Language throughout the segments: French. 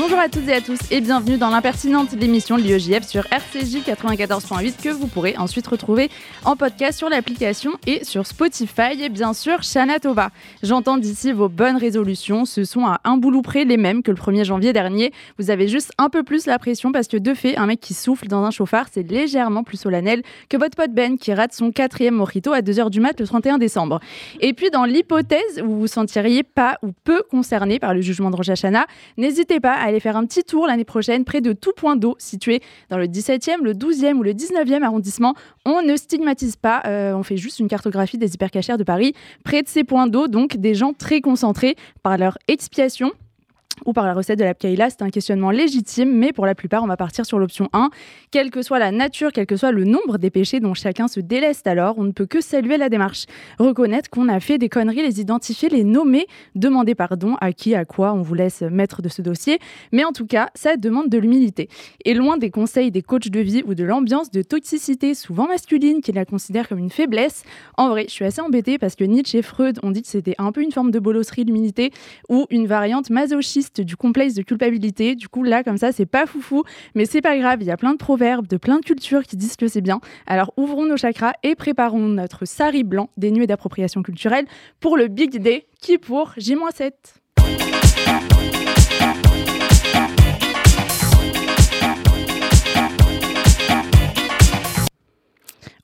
Bonjour à toutes et à tous et bienvenue dans l'impertinente l'émission de l'IEJF sur RCJ 94.8 que vous pourrez ensuite retrouver en podcast sur l'application et sur Spotify et bien sûr Shana Tova. J'entends d'ici vos bonnes résolutions, ce sont à un boulot près les mêmes que le 1er janvier dernier. Vous avez juste un peu plus la pression parce que de fait, un mec qui souffle dans un chauffard, c'est légèrement plus solennel que votre pote Ben qui rate son quatrième mojito à 2h du mat le 31 décembre. Et puis dans l'hypothèse où vous vous sentiriez pas ou peu concerné par le jugement de Rosh Hashanah, n'hésitez pas aller faire un petit tour l'année prochaine près de tout point d'eau situé dans le 17e, le 12e ou le 19e arrondissement. On ne stigmatise pas, euh, on fait juste une cartographie des hypercachères de Paris. Près de ces points d'eau, donc des gens très concentrés par leur expiation ou par la recette de la Pkaïla, c'est un questionnement légitime, mais pour la plupart, on va partir sur l'option 1. Quelle que soit la nature, quel que soit le nombre des péchés dont chacun se déleste alors, on ne peut que saluer la démarche. Reconnaître qu'on a fait des conneries, les identifier, les nommer, demander pardon à qui, à quoi, on vous laisse mettre de ce dossier. Mais en tout cas, ça demande de l'humilité. Et loin des conseils des coachs de vie ou de l'ambiance de toxicité, souvent masculine, qui la considèrent comme une faiblesse, en vrai, je suis assez embêtée parce que Nietzsche et Freud ont dit que c'était un peu une forme de bolosserie, l'humilité, ou une variante masochiste du complexe de culpabilité. Du coup, là, comme ça, c'est pas foufou, mais c'est pas grave. Il y a plein de proverbes, de plein de cultures qui disent que c'est bien. Alors, ouvrons nos chakras et préparons notre sari blanc dénué d'appropriation culturelle pour le Big Day qui pour J-7.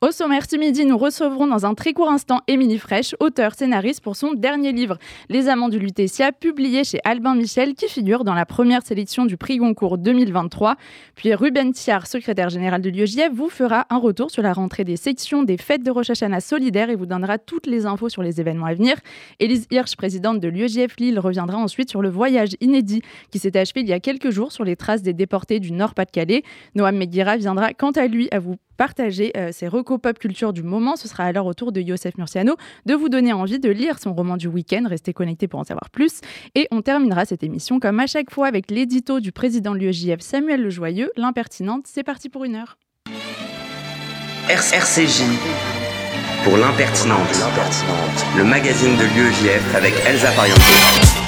Au sommaire ce midi, nous recevrons dans un très court instant Émilie Fraîche, auteure scénariste pour son dernier livre, Les Amants du Lutetia, publié chez Albin Michel, qui figure dans la première sélection du prix Goncourt 2023. Puis Ruben Thiard, secrétaire général de l'UEJF, vous fera un retour sur la rentrée des sections des fêtes de Rosh Hashanah solidaires et vous donnera toutes les infos sur les événements à venir. Élise Hirsch, présidente de l'UEJF Lille, reviendra ensuite sur le voyage inédit qui s'est achevé il y a quelques jours sur les traces des déportés du Nord-Pas-de-Calais. Noam Meguira viendra quant à lui à vous partager euh, ses pop culture du moment. Ce sera alors au tour de Youssef Murciano de vous donner envie de lire son roman du week-end. Restez connectés pour en savoir plus. Et on terminera cette émission comme à chaque fois avec l'édito du président de l'UEJF Samuel Lejoyeux, l'impertinente. C'est parti pour une heure. RCJ pour l'impertinente, le magazine de l'UEJF avec Elsa Pariente.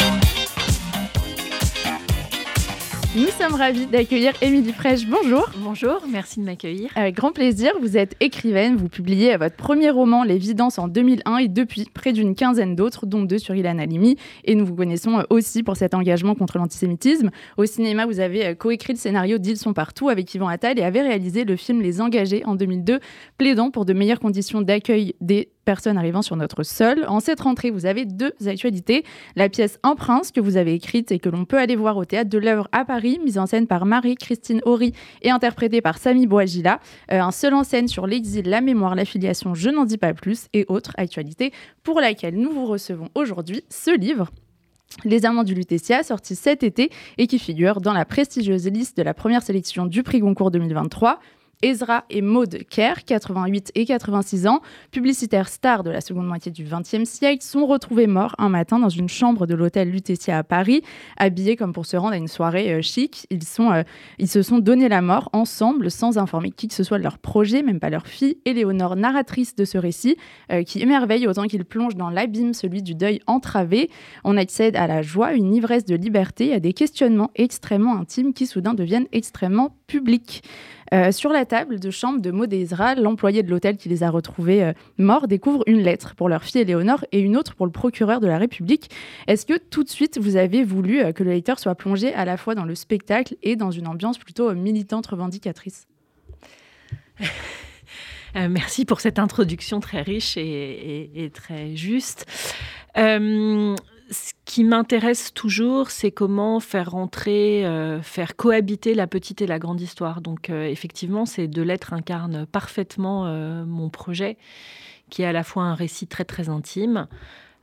Nous sommes ravis d'accueillir Émilie Fraîche. Bonjour. Bonjour, merci de m'accueillir. Avec grand plaisir, vous êtes écrivaine, vous publiez votre premier roman L'évidence en 2001 et depuis près d'une quinzaine d'autres, dont deux sur Ilan Halimi. Et nous vous connaissons aussi pour cet engagement contre l'antisémitisme. Au cinéma, vous avez coécrit le scénario d'Ils sont partout avec Yvan Attal et avez réalisé le film Les Engagés en 2002, plaidant pour de meilleures conditions d'accueil des personnes arrivant sur notre sol. En cette rentrée, vous avez deux actualités. La pièce Un prince que vous avez écrite et que l'on peut aller voir au théâtre de l'œuvre à Paris, mise en scène par Marie-Christine Horry et interprétée par Samy Bouagila. Euh, un seul en scène sur l'exil, la mémoire, l'affiliation, je n'en dis pas plus, et autre actualité pour laquelle nous vous recevons aujourd'hui ce livre. Les Amants du Lutetia, sorti cet été et qui figure dans la prestigieuse liste de la première sélection du prix Goncourt 2023. Ezra et Maud Kerr, 88 et 86 ans, publicitaires stars de la seconde moitié du XXe siècle, sont retrouvés morts un matin dans une chambre de l'hôtel Lutetia à Paris, habillés comme pour se rendre à une soirée euh, chic. Euh, ils se sont donné la mort ensemble, sans informer qui que ce soit de leur projet, même pas leur fille. Éléonore, narratrice de ce récit, euh, qui émerveille autant qu'il plonge dans l'abîme, celui du deuil entravé. On accède à la joie, une ivresse de liberté, à des questionnements extrêmement intimes qui soudain deviennent extrêmement publics. Euh, sur la table de chambre de Maud l'employé de l'hôtel qui les a retrouvés euh, morts découvre une lettre pour leur fille Éléonore et une autre pour le procureur de la République. Est-ce que tout de suite vous avez voulu euh, que le lecteur soit plongé à la fois dans le spectacle et dans une ambiance plutôt militante revendicatrice? Merci pour cette introduction très riche et, très juste ce qui m'intéresse toujours, c'est comment faire rentrer, euh, faire cohabiter la petite et la grande histoire. Donc euh, effectivement, ces deux lettres incarnent parfaitement euh, mon projet, qui est à la fois un récit très très intime,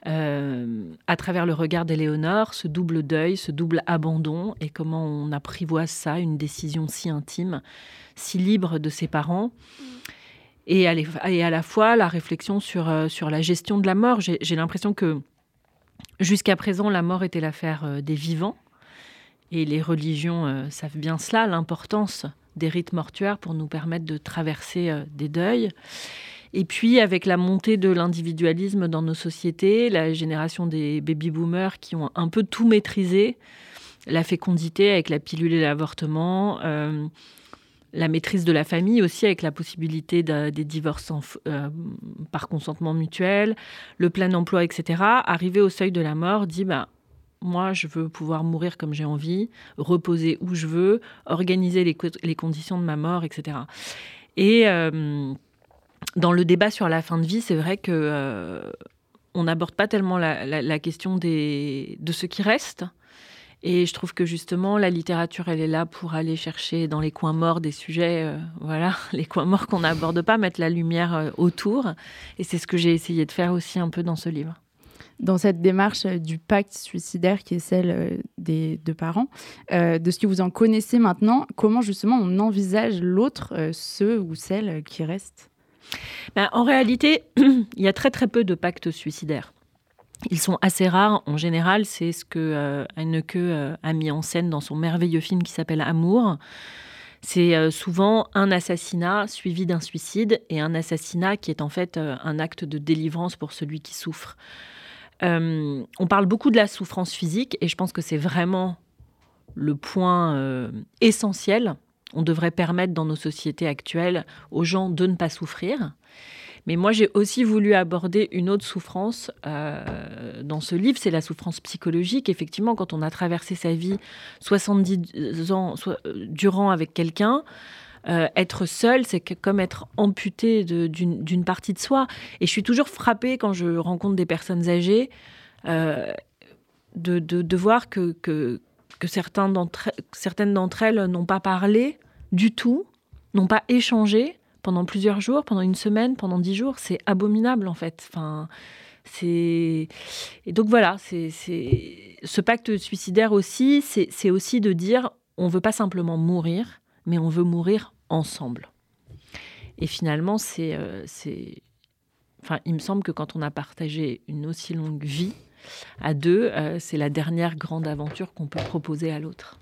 à travers le regard d'Éléonore, ce double deuil, ce double abandon, et comment on apprivoise ça, une décision si intime, si libre de ses parents. Et à, la fois la réflexion sur, sur la gestion de la mort. J'ai l'impression que Jusqu'à présent, la mort était l'affaire euh, des vivants. Et les religions euh, savent bien cela, l'importance des rites mortuaires pour nous permettre de traverser euh, des deuils. Et puis, avec la montée de l'individualisme dans nos sociétés, la génération des baby-boomers qui ont un peu tout maîtrisé, la fécondité avec la pilule et l'avortement, la maîtrise de la famille aussi avec la possibilité des divorces euh, par consentement mutuel, le plein emploi, etc. Arrivé au seuil de la mort, dit bah, moi, je veux pouvoir mourir comme j'ai envie, reposer où je veux, organiser les, conditions de ma mort, etc. Et euh, dans le débat sur la fin de vie, c'est vrai que euh, on n'aborde pas tellement la, question de ce qui reste. Et je trouve que justement, la littérature, elle est là pour aller chercher dans les coins morts des sujets, euh, voilà, les coins morts qu'on n'aborde pas, mettre la lumière autour. Et c'est ce que j'ai essayé de faire aussi un peu dans ce livre dans cette démarche euh, du pacte suicidaire qui est celle euh, des deux parents, euh, de ce que vous en connaissez maintenant, comment justement on envisage l'autre, ceux ou celles qui restent ben, En réalité, il y a très très peu de pactes suicidaires. Ils sont assez rares. En général, c'est ce que Hanneke a mis en scène dans son merveilleux film qui s'appelle Amour. C'est souvent un assassinat suivi d'un suicide et un assassinat qui est en fait un acte de délivrance pour celui qui souffre. Euh, on parle beaucoup de la souffrance physique et je pense que c'est vraiment le point euh, essentiel. On devrait permettre dans nos sociétés actuelles aux gens de ne pas souffrir. Mais moi, j'ai aussi voulu aborder une autre souffrance euh, dans ce livre, c'est la souffrance psychologique. Effectivement, quand on a traversé sa vie 70 ans durant avec quelqu'un, euh, être seul, c'est comme être amputé d'une partie de soi. Et je suis toujours frappée quand je rencontre des personnes âgées euh, de, voir que certaines d'entre elles n'ont pas parlé du tout, n'ont pas échangé pendant plusieurs jours, pendant une semaine, pendant dix jours. C'est abominable en fait. Enfin, c'est et donc voilà, c'est ce pacte suicidaire aussi, c'est aussi de dire on veut pas simplement mourir, mais on veut mourir ensemble. Et finalement, euh, c'est, enfin, il me semble que quand on a partagé une aussi longue vie à deux, euh, c'est la dernière grande aventure qu'on peut proposer à l'autre.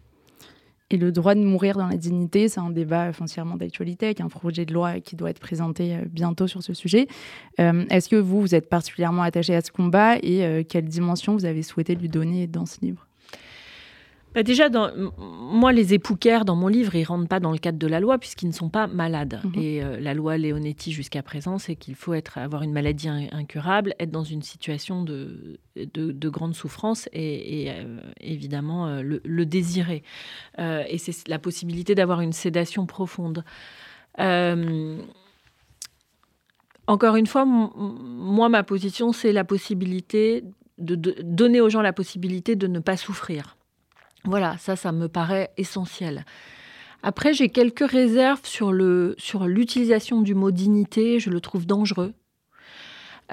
Et le droit de mourir dans la dignité, c'est un débat foncièrement d'actualité avec un projet de loi qui doit être présenté euh, bientôt sur ce sujet. Est-ce que vous, vous êtes particulièrement attaché à ce combat et quelle dimension vous avez souhaité lui donner dans ce livre? Bah, déjà, dans, moi, les épouquaires dans mon livre, ils rentrent pas dans le cadre de la loi puisqu'ils ne sont pas malades. Mhm. Et euh, la loi Leonetti jusqu'à présent, c'est qu'il faut être, avoir une maladie incurable, être dans une situation de, de, grande souffrance et, euh, évidemment euh, le, désirer. et c'est la possibilité d'avoir une sédation profonde. encore une fois, moi, ma position, c'est la possibilité de donner aux gens la possibilité de ne pas souffrir. Voilà, ça, ça me paraît essentiel. Après, j'ai quelques réserves sur le sur l'utilisation du mot dignité. Je le trouve dangereux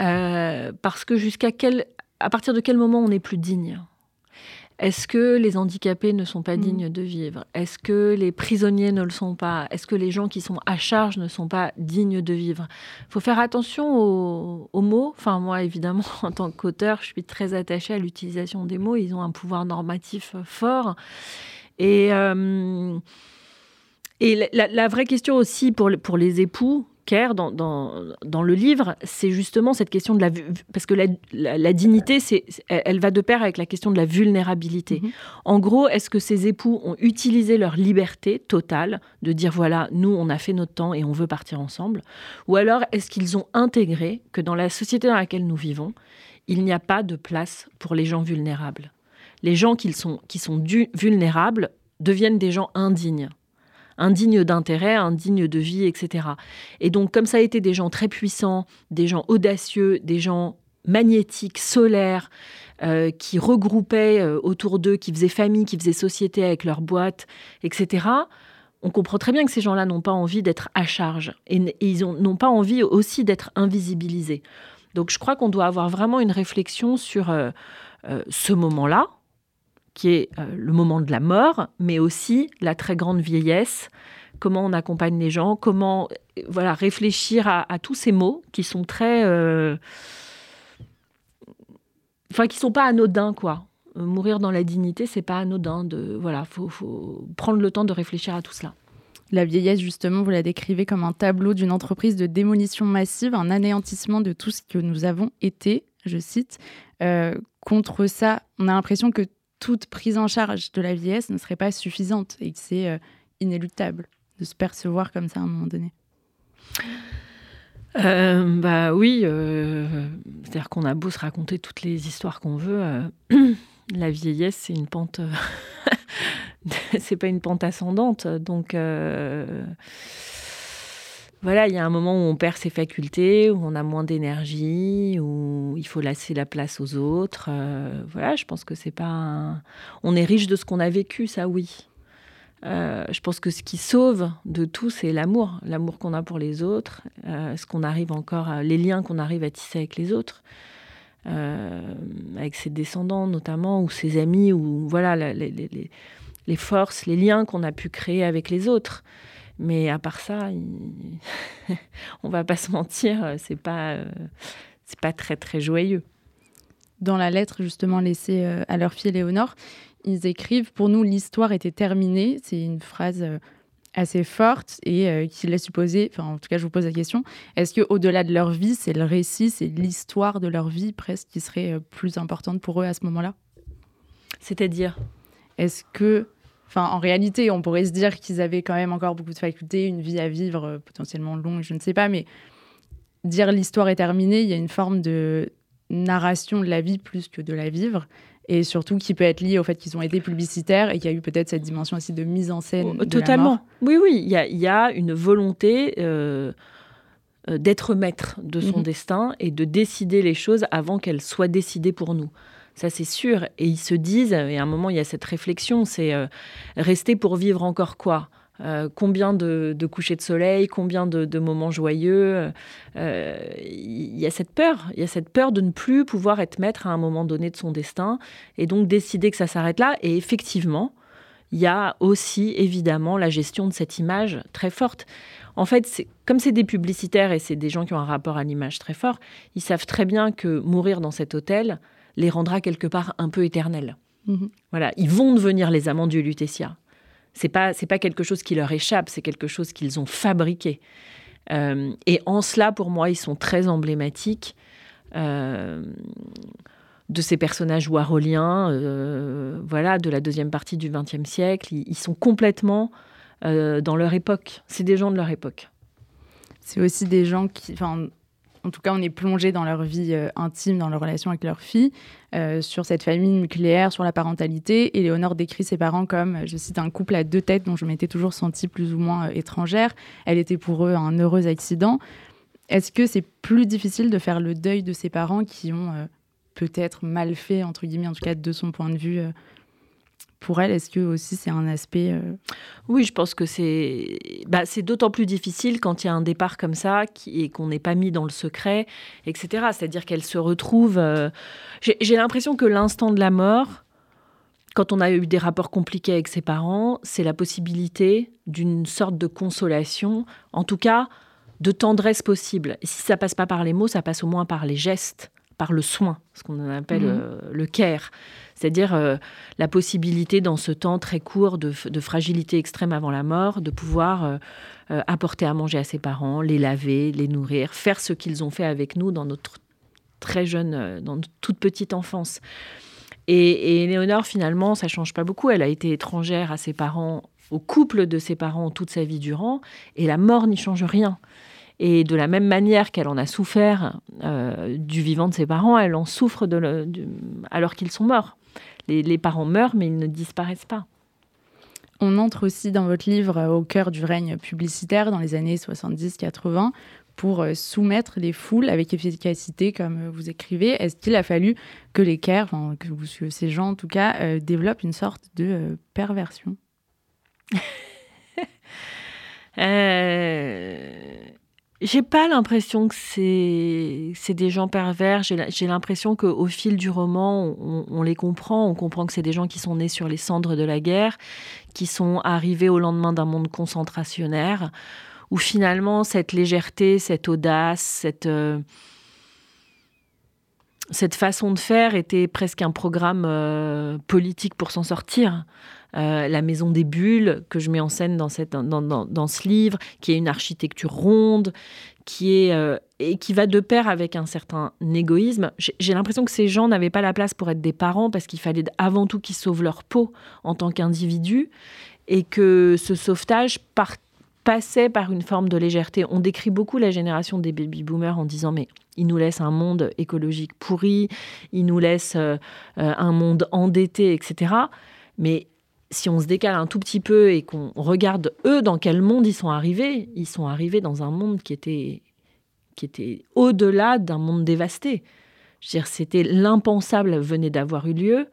euh, parce que jusqu'à quel à partir de quel moment on n'est plus digne? Est-ce que les handicapés ne sont pas mm. dignes de vivre? Est-ce que les prisonniers ne le sont pas? Est-ce que les gens qui sont à charge ne sont pas dignes de vivre? Il faut faire attention aux, mots. Enfin, moi, évidemment, en tant qu'auteur, je suis très attachée à l'utilisation des mots. Ils ont un pouvoir normatif fort. Et, euh, et la, vraie question aussi pour, pour les époux, dans, dans, le livre, c'est justement cette question de la... Parce que la, dignité, c'est, elle va de pair avec la question de la vulnérabilité. Mhm. En gros, est-ce que ces époux ont utilisé leur liberté totale de dire, voilà, nous, on a fait notre temps et on veut partir ensemble? Ou alors, est-ce qu'ils ont intégré que dans la société dans laquelle nous vivons, il n'y a pas de place pour les gens vulnérables? Les gens qui sont, qui sont vulnérables deviennent des gens indignes indignes d'intérêt, indignes de vie, etc. Et donc, comme ça a été des gens très puissants, des gens audacieux, des gens magnétiques, solaires, euh, qui regroupaient euh, autour d'eux, qui faisaient famille, qui faisaient société avec leurs boîtes, etc., on comprend très bien que ces gens-là n'ont pas envie d'être à charge et, ils n'ont pas envie aussi d'être invisibilisés. Donc je crois qu'on doit avoir vraiment une réflexion sur euh, ce moment-là, qui est euh, le moment de la mort, mais aussi la très grande vieillesse, comment on accompagne les gens, comment euh, voilà réfléchir à, tous ces mots qui sont très, euh, enfin qui sont pas anodins quoi. Mourir dans la dignité, c'est pas anodin. De voilà, faut, faut prendre le temps de réfléchir à tout cela. La vieillesse, justement, vous la décrivez comme un tableau d'une entreprise de démolition massive, un anéantissement de tout ce que nous avons été, je cite. Contre ça, on a l'impression que toute prise en charge de la vieillesse ne serait pas suffisante et que c'est euh, inéluctable de se percevoir comme ça à un moment donné. Euh, bah oui, c'est-à-dire qu'on a beau se raconter toutes les histoires qu'on veut, la vieillesse c'est une pente c'est pas une pente ascendante. Donc euh, voilà, il y a un moment où on perd ses facultés, où on a moins d'énergie, où il faut laisser la place aux autres. Euh, voilà, je pense que c'est pas. On est riche de ce qu'on a vécu, ça oui. Euh, je pense que ce qui sauve de tout, c'est l'amour, l'amour qu'on a pour les autres, ce qu'on arrive encore, les liens qu'on arrive à tisser avec les autres. avec ses descendants notamment ou ses amis ou voilà les, les, les forces, les liens qu'on a pu créer avec les autres. Mais à part ça, il... on va pas se mentir, c'est pas, c'est pas très très joyeux. Dans la lettre justement laissée euh, à leur fille Léonore, ils écrivent Pour nous, l'histoire était terminée. C'est une phrase euh, assez forte et euh, qui laisse supposer, enfin en tout cas je vous pose la question, est-ce que au-delà de leur vie, c'est le récit, c'est l'histoire de leur vie presque qui serait plus importante pour eux à ce moment-là? C'est-à-dire? Est-ce que Enfin, en réalité, on pourrait se dire qu'ils avaient quand même encore beaucoup de facultés, une vie à vivre euh, potentiellement longue, je ne sais pas, mais dire l'histoire est terminée, il y a une forme de narration de la vie plus que de la vivre, et surtout qui peut être liée au fait qu'ils ont été publicitaires et qu'il y a eu peut-être cette dimension aussi de mise en scène. Oh, totalement. Oui, oui, il y a, une volonté. Euh, euh, d'être maître de son mhm. destin et de décider les choses avant qu'elles soient décidées pour nous. Ça, c'est sûr. Et ils se disent, et à un moment, il y a cette réflexion, c'est euh, rester pour vivre encore quoi? Euh, combien de, couchers de soleil, combien de, moments joyeux? Euh, il y a cette peur, il y a cette peur de ne plus pouvoir être maître à un moment donné de son destin et donc décider que ça s'arrête là. Et effectivement, il y a aussi évidemment la gestion de cette image très forte. En fait, comme c'est des publicitaires et c'est des gens qui ont un rapport à l'image très fort, ils savent très bien que mourir dans cet hôtel, les rendra quelque part un peu éternels. Mhm. Voilà, ils vont devenir les amants du Lutetia. C'est pas c'est pas quelque chose qui leur échappe, c'est quelque chose qu'ils ont fabriqué. Euh, et en cela, pour moi, ils sont très emblématiques euh, de ces personnages waroliens, euh, voilà, de la deuxième partie du XXe siècle. Ils, sont complètement dans leur époque. C'est des gens de leur époque. C'est aussi des gens qui, en tout cas, on est plongé dans leur vie euh, intime, dans leur relation avec leur fille, euh, sur cette famille nucléaire, sur la parentalité. Et Léonore décrit ses parents comme, je cite, un couple à deux têtes dont je m'étais toujours sentie plus ou moins euh, étrangère. Elle était pour eux un heureux accident. Est-ce que c'est plus difficile de faire le deuil de ses parents qui ont peut-être mal fait, entre guillemets, en tout cas de son point de vue, pour elle, est-ce que aussi c'est un aspect euh, Oui, je pense que c'est bah, c'est d'autant plus difficile quand il y a un départ comme ça et qu'on n'est pas mis dans le secret, etc. C'est-à-dire qu'elle se retrouve. Euh, j'ai l'impression que l'instant de la mort, quand on a eu des rapports compliqués avec ses parents, c'est la possibilité d'une sorte de consolation, en tout cas de tendresse possible. Et si ça passe pas par les mots, ça passe au moins par les gestes, par le soin, ce qu'on appelle mmh. euh, le care. C'est-à-dire euh, la possibilité dans ce temps très court de, fragilité extrême avant la mort, de pouvoir euh, euh, apporter à manger à ses parents, les laver, les nourrir, faire ce qu'ils ont fait avec nous dans notre très jeune, dans notre toute petite enfance. Et, et Léonore, finalement, ça change pas beaucoup. Elle a été étrangère à ses parents, au couple de ses parents toute sa vie durant, et la mort n'y change rien. Et de la même manière qu'elle en a souffert du vivant de ses parents, elle en souffre de alors qu'ils sont morts les, parents meurent, mais ils ne disparaissent pas. On entre aussi dans votre livre euh, au cœur du règne publicitaire dans les années 70-80 pour euh, soumettre les foules avec efficacité, comme euh, vous écrivez. Est-ce qu'il a fallu que les Caire, que, ces gens en tout cas, développent une sorte de perversion? J'ai pas l'impression que c'est des gens pervers. J'ai l'impression qu'au fil du roman, on, les comprend. On comprend que c'est des gens qui sont nés sur les cendres de la guerre, qui sont arrivés au lendemain d'un monde concentrationnaire, où finalement cette légèreté, cette audace, cette, euh, cette façon de faire était presque un programme politique pour s'en sortir. la maison des bulles que je mets en scène dans, cette, dans, dans, ce livre, qui est une architecture ronde, qui est et qui va de pair avec un certain égoïsme. J'ai l'impression que ces gens n'avaient pas la place pour être des parents parce qu'il fallait avant tout qu'ils sauvent leur peau en tant qu'individus et que ce sauvetage passait par une forme de légèreté. On décrit beaucoup la génération des baby-boomers en disant mais ils nous laissent un monde écologique pourri, ils nous laissent euh, euh, un monde endetté, etc. Mais si on se décale un tout petit peu et qu'on regarde eux dans quel monde ils sont arrivés, ils sont arrivés dans un monde qui était qui était au-delà d'un monde dévasté. Je veux dire, c'était l'impensable venait d'avoir eu lieu,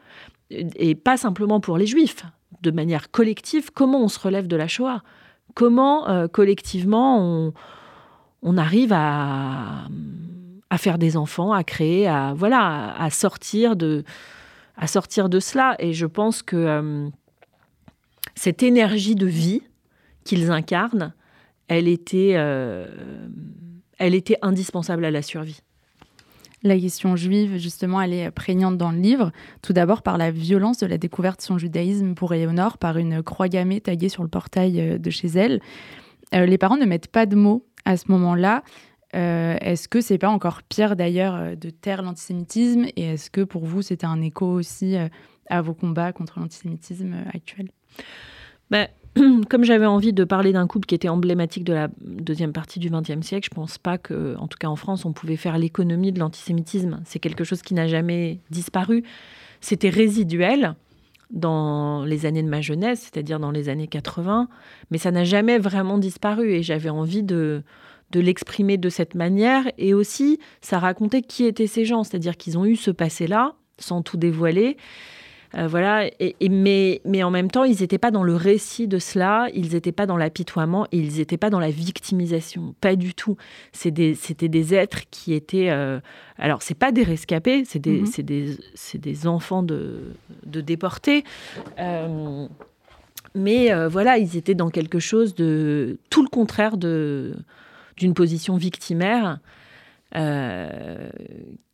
et pas simplement pour les Juifs, de manière collective. Comment on se relève de la Shoah? Comment euh, collectivement on, arrive à, faire des enfants, à créer, à voilà, à sortir de, cela. Et je pense que euh, cette énergie de vie qu'ils incarnent, elle était euh, elle était indispensable à la survie. La question juive, justement, elle est prégnante dans le livre. Tout d'abord par la violence de la découverte de son judaïsme pour Éléonore par une croix gammée taillée sur le portail euh, de chez elle. Euh, les parents ne mettent pas de mots à ce moment-là. Euh, est-ce que c'est pas encore pire d'ailleurs de taire l'antisémitisme? Et est-ce que pour vous c'était un écho aussi à vos combats contre l'antisémitisme actuel? Ben, comme j'avais envie de parler d'un couple qui était emblématique de la deuxième partie du XXe siècle, je pense pas que, en tout cas en France, on pouvait faire l'économie de l'antisémitisme. C'est quelque chose qui n'a jamais disparu. C'était résiduel dans les années de ma jeunesse, c'est-à-dire dans les années 80, mais ça n'a jamais vraiment disparu et j'avais envie de, de l'exprimer de cette manière. Et aussi, ça racontait qui étaient ces gens, c'est-à-dire qu'ils ont eu ce passé-là, sans tout dévoiler, euh, voilà. Et, mais, mais en même temps, ils n'étaient pas dans le récit de cela, ils n'étaient pas dans l'apitoiement et ils n'étaient pas dans la victimisation. Pas du tout. C'était des, des êtres qui étaient. Euh, alors, c'est pas des rescapés, c'est des, mhm. des, des, enfants de, de déportés. Euh, mais euh, voilà, ils étaient dans quelque chose de tout le contraire d'une position victimaire.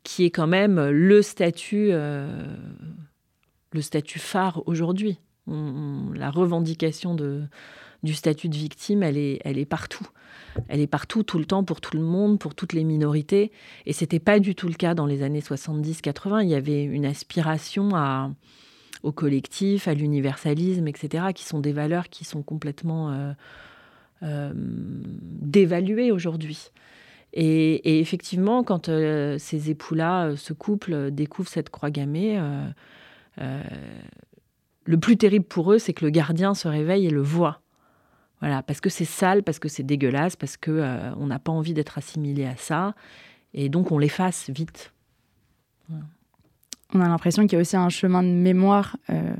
qui est quand même le statut le statut phare aujourd'hui. la revendication de, du statut de victime, elle est, elle est partout. Elle est partout, tout le temps, pour tout le monde, pour toutes les minorités. Et c'était pas du tout le cas dans les années 70-80. Il y avait une aspiration à, au collectif, à l'universalisme, etc., qui sont des valeurs qui sont complètement euh, euh, dévaluées aujourd'hui. Et, effectivement, quand euh, ces époux-là, ce couple, découvrent cette croix gammée, le plus terrible pour eux, c'est que le gardien se réveille et le voit. Voilà, parce que c'est sale, parce que c'est dégueulasse, parce que euh, on n'a pas envie d'être assimilé à ça, et donc on l'efface vite. On a l'impression qu'il y a aussi un chemin de mémoire, euh,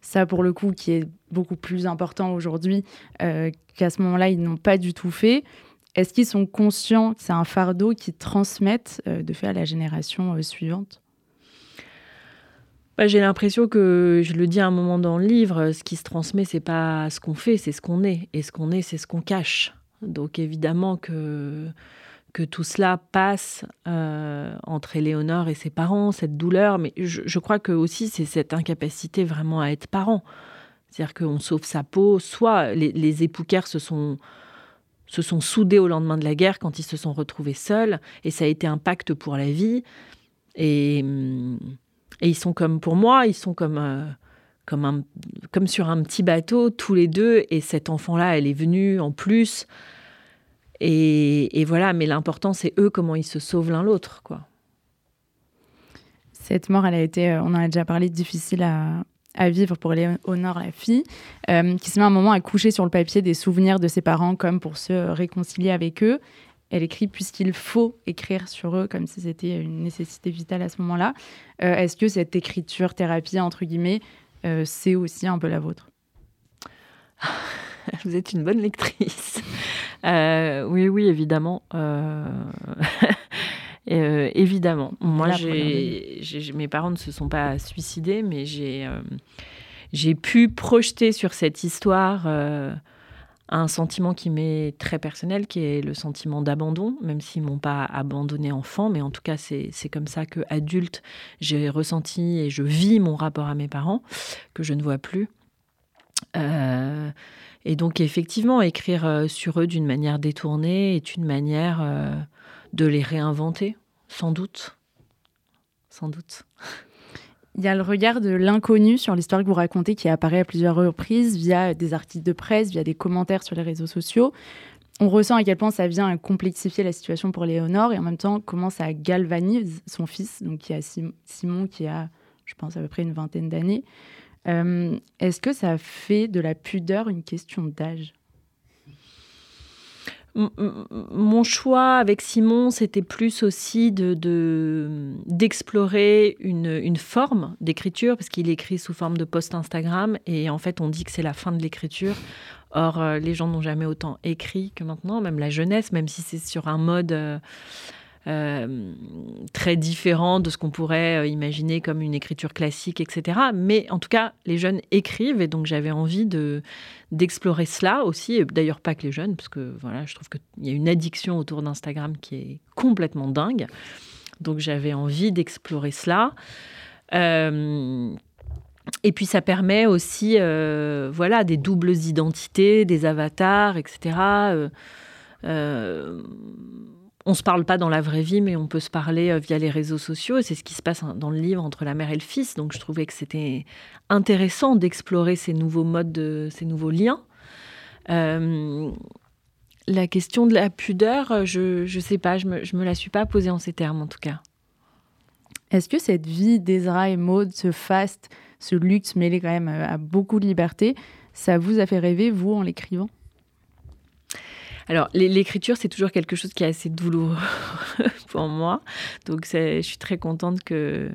ça pour le coup, qui est beaucoup plus important aujourd'hui qu'à ce moment-là ils n'ont pas du tout fait. Est-ce qu'ils sont conscients que c'est un fardeau qu'ils transmettent de fait à la génération suivante? Bah, j'ai l'impression que, je le dis à un moment dans le livre, ce qui se transmet, c'est pas ce qu'on fait, c'est ce qu'on est. Et ce qu'on est, c'est ce qu'on cache. Donc évidemment que, que tout cela passe euh, entre Éléonore et ses parents, cette douleur. Mais je, crois que aussi, c'est cette incapacité vraiment à être parent. C'est-à-dire qu'on sauve sa peau. Soit les, les se sont se sont soudés au lendemain de la guerre quand ils se sont retrouvés seuls, et ça a été un pacte pour la vie. Et, hum, et ils sont comme, pour moi, ils sont comme, euh, comme, sur un petit bateau, tous les deux. Et cet enfant-là, elle est venue en plus. Et, voilà, mais l'important, c'est eux, comment ils se sauvent l'un l'autre, quoi. Cette mort, elle a été, euh, on en a déjà parlé, difficile à, à vivre pour Léonore, la fille, euh, qui se met un moment à coucher sur le papier des souvenirs de ses parents comme pour se réconcilier avec eux elle écrit puisqu'il faut écrire sur eux comme si c'était une nécessité vitale à ce moment-là. Euh, est-ce que cette écriture thérapie, entre guillemets, euh, c'est aussi un peu la vôtre? Vous êtes une bonne lectrice. Euh, oui, oui, évidemment. évidemment. Moi, mes parents ne se sont pas suicidés, mais j'ai pu projeter sur cette histoire un sentiment qui m'est très personnel, qui est le sentiment d'abandon, même s'ils m'ont pas abandonné enfant, mais en tout cas c'est comme ça que adulte j'ai ressenti et je vis mon rapport à mes parents que je ne vois plus. Euh, et donc effectivement, écrire euh, sur eux d'une manière détournée est une manière euh, de les réinventer, sans doute, sans doute. Il y a le regard de l'inconnu sur l'histoire que vous racontez qui apparaît à plusieurs reprises via des articles de presse, via des commentaires sur les réseaux sociaux. On ressent à quel point ça vient complexifier la situation pour Léonore et en même temps comment ça galvanise son fils, donc qui a Simon qui a, je pense, à peu près une vingtaine d'années. Euh, est-ce que ça fait de la pudeur une question d'âge? Mon choix avec Simon, c'était plus aussi de d'explorer une, une, forme d'écriture, parce qu'il écrit sous forme de post Instagram, et en fait, on dit que c'est la fin de l'écriture. Or, euh, les gens n'ont jamais autant écrit que maintenant, même la jeunesse, même si c'est sur un mode euh, euh, très différent de ce qu'on pourrait euh, imaginer comme une écriture classique, etc. Mais en tout cas, les jeunes écrivent et donc j'avais envie de d'explorer cela aussi. D'ailleurs pas que les jeunes, parce que voilà, je trouve qu'il y a une addiction autour d'Instagram qui est complètement dingue. Donc j'avais envie d'explorer cela. Euh, et puis ça permet aussi, voilà, des doubles identités, des avatars, etc. on se parle pas dans la vraie vie, mais on peut se parler euh, via les réseaux sociaux. Et c'est ce qui se passe hein, dans le livre entre la mère et le fils. Donc je trouvais que c'était intéressant d'explorer ces nouveaux modes, ces nouveaux liens. Euh, la question de la pudeur, je ne sais pas, je me, me la suis pas posée en ces termes en tout cas. Est-ce que cette vie d'Ezra et Maud, ce faste, ce luxe mêlé quand même à beaucoup de liberté, ça vous a fait rêver, vous, en l'écrivant? Alors, l'écriture, c'est toujours quelque chose qui est assez douloureux pour moi. Donc, je suis très contente que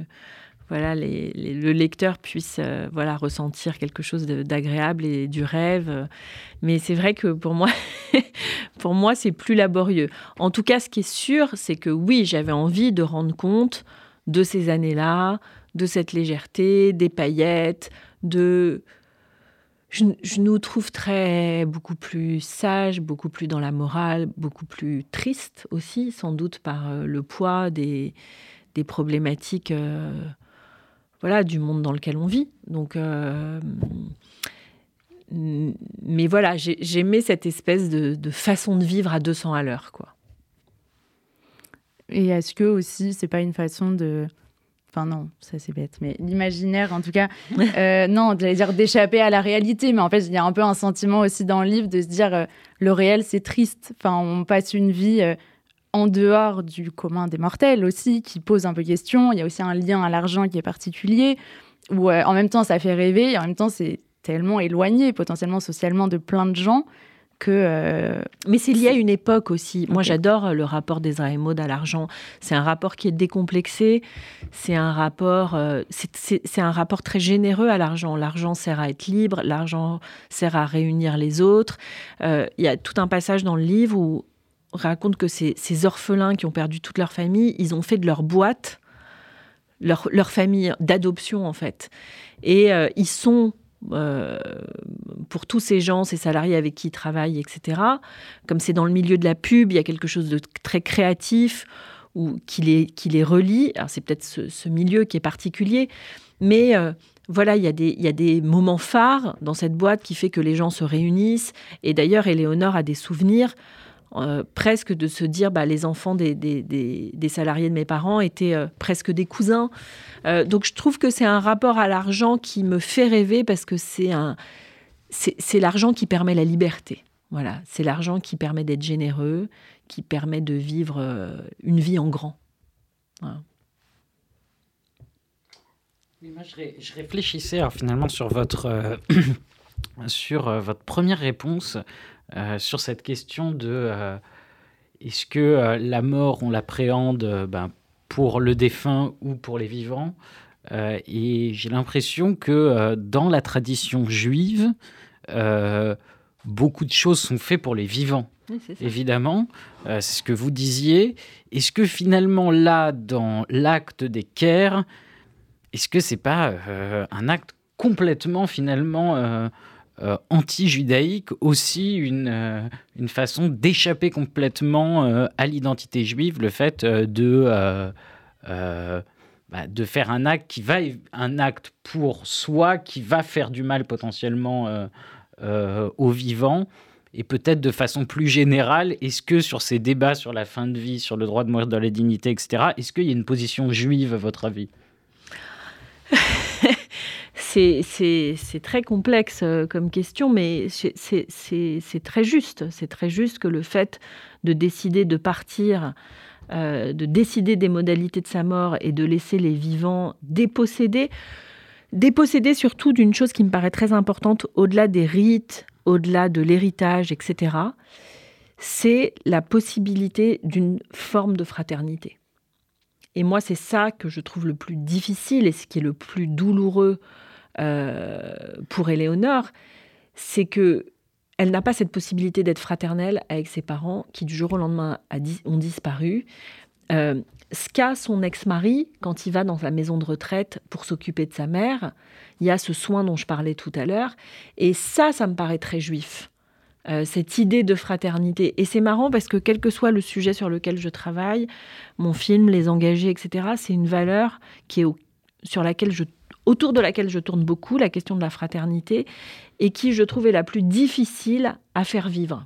voilà, le lecteur puisse euh, voilà, ressentir quelque chose d'agréable et du rêve. Mais c'est vrai que pour moi, pour moi, c'est plus laborieux. En tout cas, ce qui est sûr, c'est que oui, j'avais envie de rendre compte de ces années-là, de cette légèreté, des paillettes, de je, nous trouve très beaucoup plus sages, beaucoup plus dans la morale, beaucoup plus tristes aussi, sans doute par euh, le poids des, des problématiques euh, voilà, du monde dans lequel on vit. Donc, euh, mais voilà, j'aimais cette espèce de, de, façon de vivre à 200 à l'heure. quoi. Et est-ce que aussi, c'est pas une façon de Enfin non, ça c'est bête, mais l'imaginaire en tout cas, euh, non, j'allais dire d'échapper à la réalité, mais en fait il y a un peu un sentiment aussi dans le livre de se dire euh, le réel c'est triste, enfin on passe une vie euh, en dehors du commun des mortels aussi, qui pose un peu question, il y a aussi un lien à l'argent qui est particulier, où en même temps ça fait rêver, et en même temps c'est tellement éloigné potentiellement socialement de plein de gens euh, Mais c'est lié à une époque aussi. Moi, j'adore euh, le rapport d'Ezra et Maud à l'argent. C'est un rapport qui est décomplexé. C'est un rapport, euh, c'est un rapport très généreux à l'argent. L'argent sert à être libre. L'argent sert à réunir les autres. Il y a tout un passage dans le livre où on raconte que ces, ces orphelins qui ont perdu toute leur famille, ils ont fait de leur boîte leur, leur famille d'adoption en fait. Et ils sont euh, pour tous ces gens, ces salariés avec qui ils travaillent, etc. Comme c'est dans le milieu de la pub, il y a quelque chose de très créatif ou qui les, les relie. Alors c'est peut-être ce, milieu qui est particulier, mais euh, voilà, il y, a des, il y a des moments phares dans cette boîte qui fait que les gens se réunissent. Et d'ailleurs, Éléonore a des souvenirs euh, presque de se dire bah, les enfants des, salariés de mes parents étaient euh, presque des cousins. Euh, donc je trouve que c'est un rapport à l'argent qui me fait rêver parce que c'est un c'est l'argent qui permet la liberté. Voilà, c'est l'argent qui permet d'être généreux, qui permet de vivre une vie en grand. moi, je, réfléchissais finalement sur votre, sur votre première réponse sur cette question de euh, est-ce que euh, la mort, on l'appréhende ben, pour le défunt ou pour les vivants Et j'ai l'impression que dans la tradition juive, beaucoup de choses sont faites pour les vivants. évidemment, c'est ce que vous disiez. Est-ce que finalement, là, dans l'acte des Caire, est-ce que c'est pas un acte complètement finalement anti-judaïque aussi une, une façon d'échapper complètement à l'identité juive, le fait de bah, de faire un acte qui va un acte pour soi qui va faire du mal potentiellement euh, euh, aux vivants et peut-être de façon plus générale, est-ce que sur ces débats sur la fin de vie, sur le droit de mourir dans la dignité, etc., est-ce qu'il y a une position juive à votre avis? C'est très complexe euh, comme question, mais c'est très juste. C'est très juste que le fait de décider de partir euh, de décider des modalités de sa mort et de laisser les vivants déposséder, déposséder surtout d'une chose qui me paraît très importante, au-delà des rites, au-delà de l'héritage, etc., c'est la possibilité d'une forme de fraternité. Et moi, c'est ça que je trouve le plus difficile et ce qui est le plus douloureux euh, pour Éléonore, c'est que elle n'a pas cette possibilité d'être fraternelle avec ses parents qui du jour au lendemain ont disparu. Euh, Ska, son ex-mari, quand il va dans la maison de retraite pour s'occuper de sa mère, il y a ce soin dont je parlais tout à l'heure. Et ça, ça me paraît très juif. Euh, cette idée de fraternité. Et c'est marrant parce que quel que soit le sujet sur lequel je travaille, mon film, les engagés, etc., c'est une valeur qui est sur laquelle je autour de laquelle je tourne beaucoup, la question de la fraternité, et qui, je trouvais, la plus difficile à faire vivre.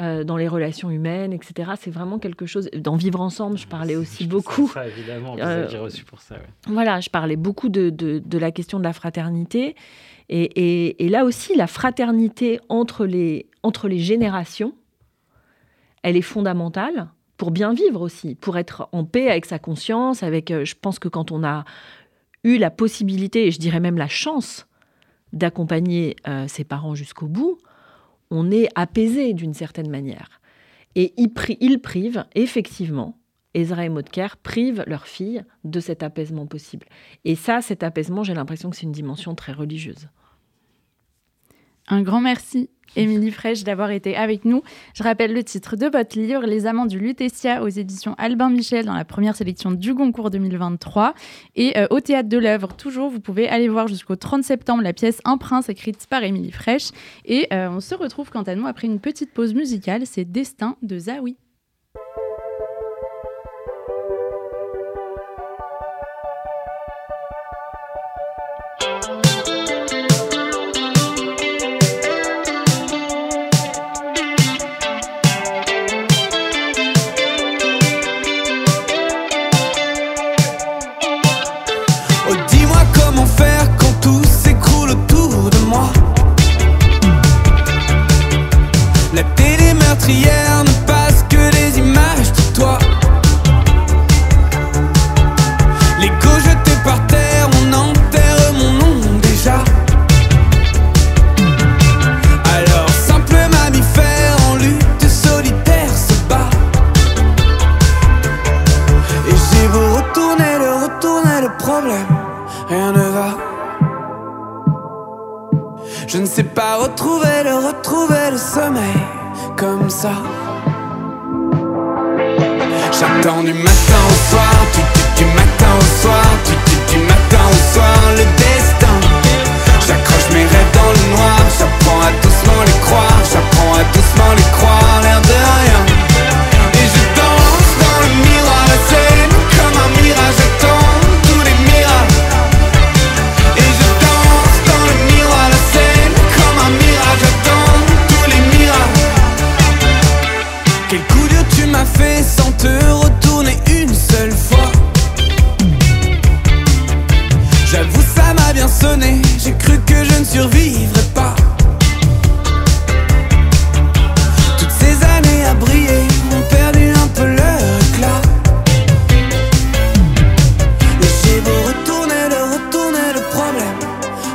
Euh, dans les relations humaines, etc. C'est vraiment quelque chose. Dans Vivre ensemble, je parlais aussi beaucoup. Ça, évidemment, vous euh, reçu pour ça. Voilà, je parlais beaucoup de, de, la question de la fraternité. Et, et, et, là aussi, la fraternité entre les, entre les générations, elle est fondamentale pour bien vivre aussi, pour être en paix avec sa conscience. Avec, euh, je pense que quand on a eu la possibilité, et je dirais même la chance, d'accompagner euh, ses parents jusqu'au bout, on est apaisé d'une certaine manière. Et ils, privent, effectivement, Ezra et Modker privent leur fille de cet apaisement possible. Et ça, cet apaisement, j'ai l'impression que c'est une dimension très religieuse. Un grand merci Émilie Fraîche d'avoir été avec nous. Je rappelle le titre de votre livre, Les Amants du Lutetia, aux éditions Albin Michel, dans la première sélection du Goncourt 2023. Et euh, au Théâtre de l'œuvre, toujours, vous pouvez aller voir jusqu'au 30 septembre la pièce Un prince écrite par Émilie Fraîche. Et euh, on se retrouve quant à nous après une petite pause musicale, c'est Destin de Zawi.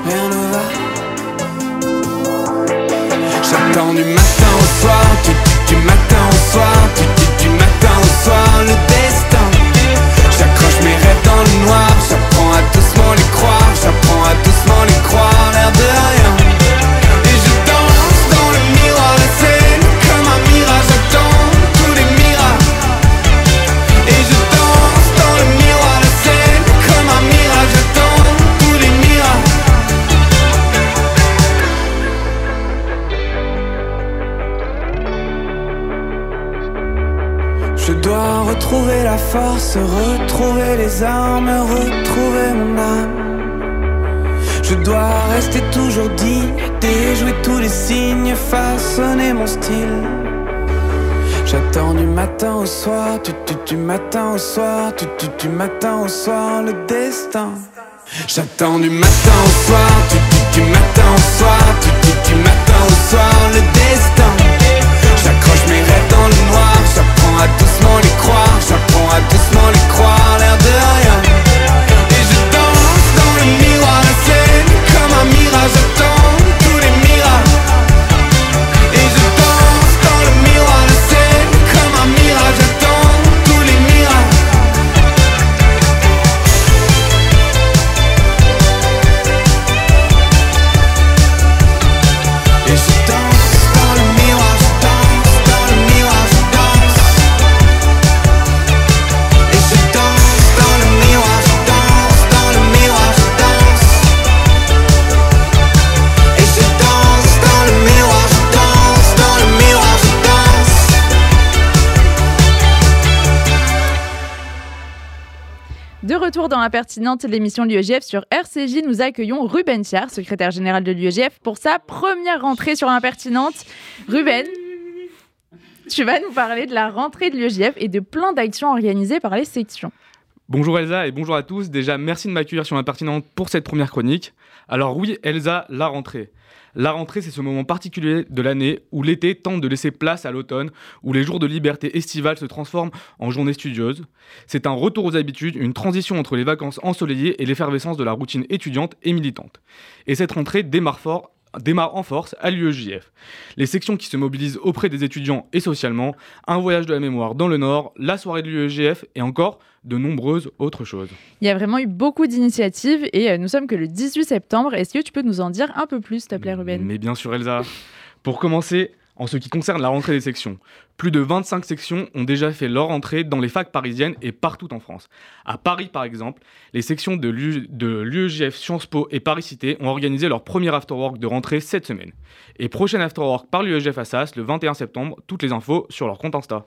rien ne va. J'attends du mal. Retrouver les armes, retrouver mon âme. Je dois rester toujours digne, déjouer tous les signes, façonner mon style. J'attends du matin au soir, tu tu tu matin au soir, tu tu tu matin au soir le destin. J'attends du matin au soir, tu tu tu matin au soir, tu tu tu matin au soir le destin. J'accroche mes rêves dans le noir, doucement les croire, j'apprends à doucement les croire, l'air de rien. Et je danse dans le miroir, la scène comme un mirage, retour dans l'impertinente, l'émission de l'UEGF sur RCJ, nous accueillons Ruben Chiar, secrétaire général de l'UEGF, pour sa première rentrée sur l'impertinente. Ruben, tu vas nous parler de la rentrée de l'UEGF et de plein d'actions organisées par les sections. Bonjour Elsa et bonjour à tous. Déjà, merci de m'accueillir sur l'impertinente pour cette première chronique. Alors oui, Elsa, la rentrée. La rentrée, c'est ce moment particulier de l'année où l'été tente de laisser place à l'automne, où les jours de liberté estivale se transforment en journées studieuses. C'est un retour aux habitudes, une transition entre les vacances ensoleillées et l'effervescence de la routine étudiante et militante. Et cette rentrée démarre fort démarre en force à l'UEJF. Les sections qui se mobilisent auprès des étudiants et socialement, un voyage de la mémoire dans le Nord, la soirée de l'UEJF et encore de nombreuses autres choses. Il y a vraiment eu beaucoup d'initiatives et euh, nous sommes que le 18 septembre. Est-ce que tu peux nous en dire un peu plus, s'il te plaît, Ruben? Mais bien sûr, Elsa. Pour commencer, en ce qui concerne la rentrée des sections, plus de 25 sections ont déjà fait leur entrée dans les facs parisiennes et partout en France. À Paris, par exemple, les sections de l'U- de l'UEJF Sciences Po et Paris Cité ont organisé leur premier afterwork de rentrée cette semaine. Et prochain afterwork par l'UEJF Assas le 21 septembre, toutes les infos sur leur compte Insta.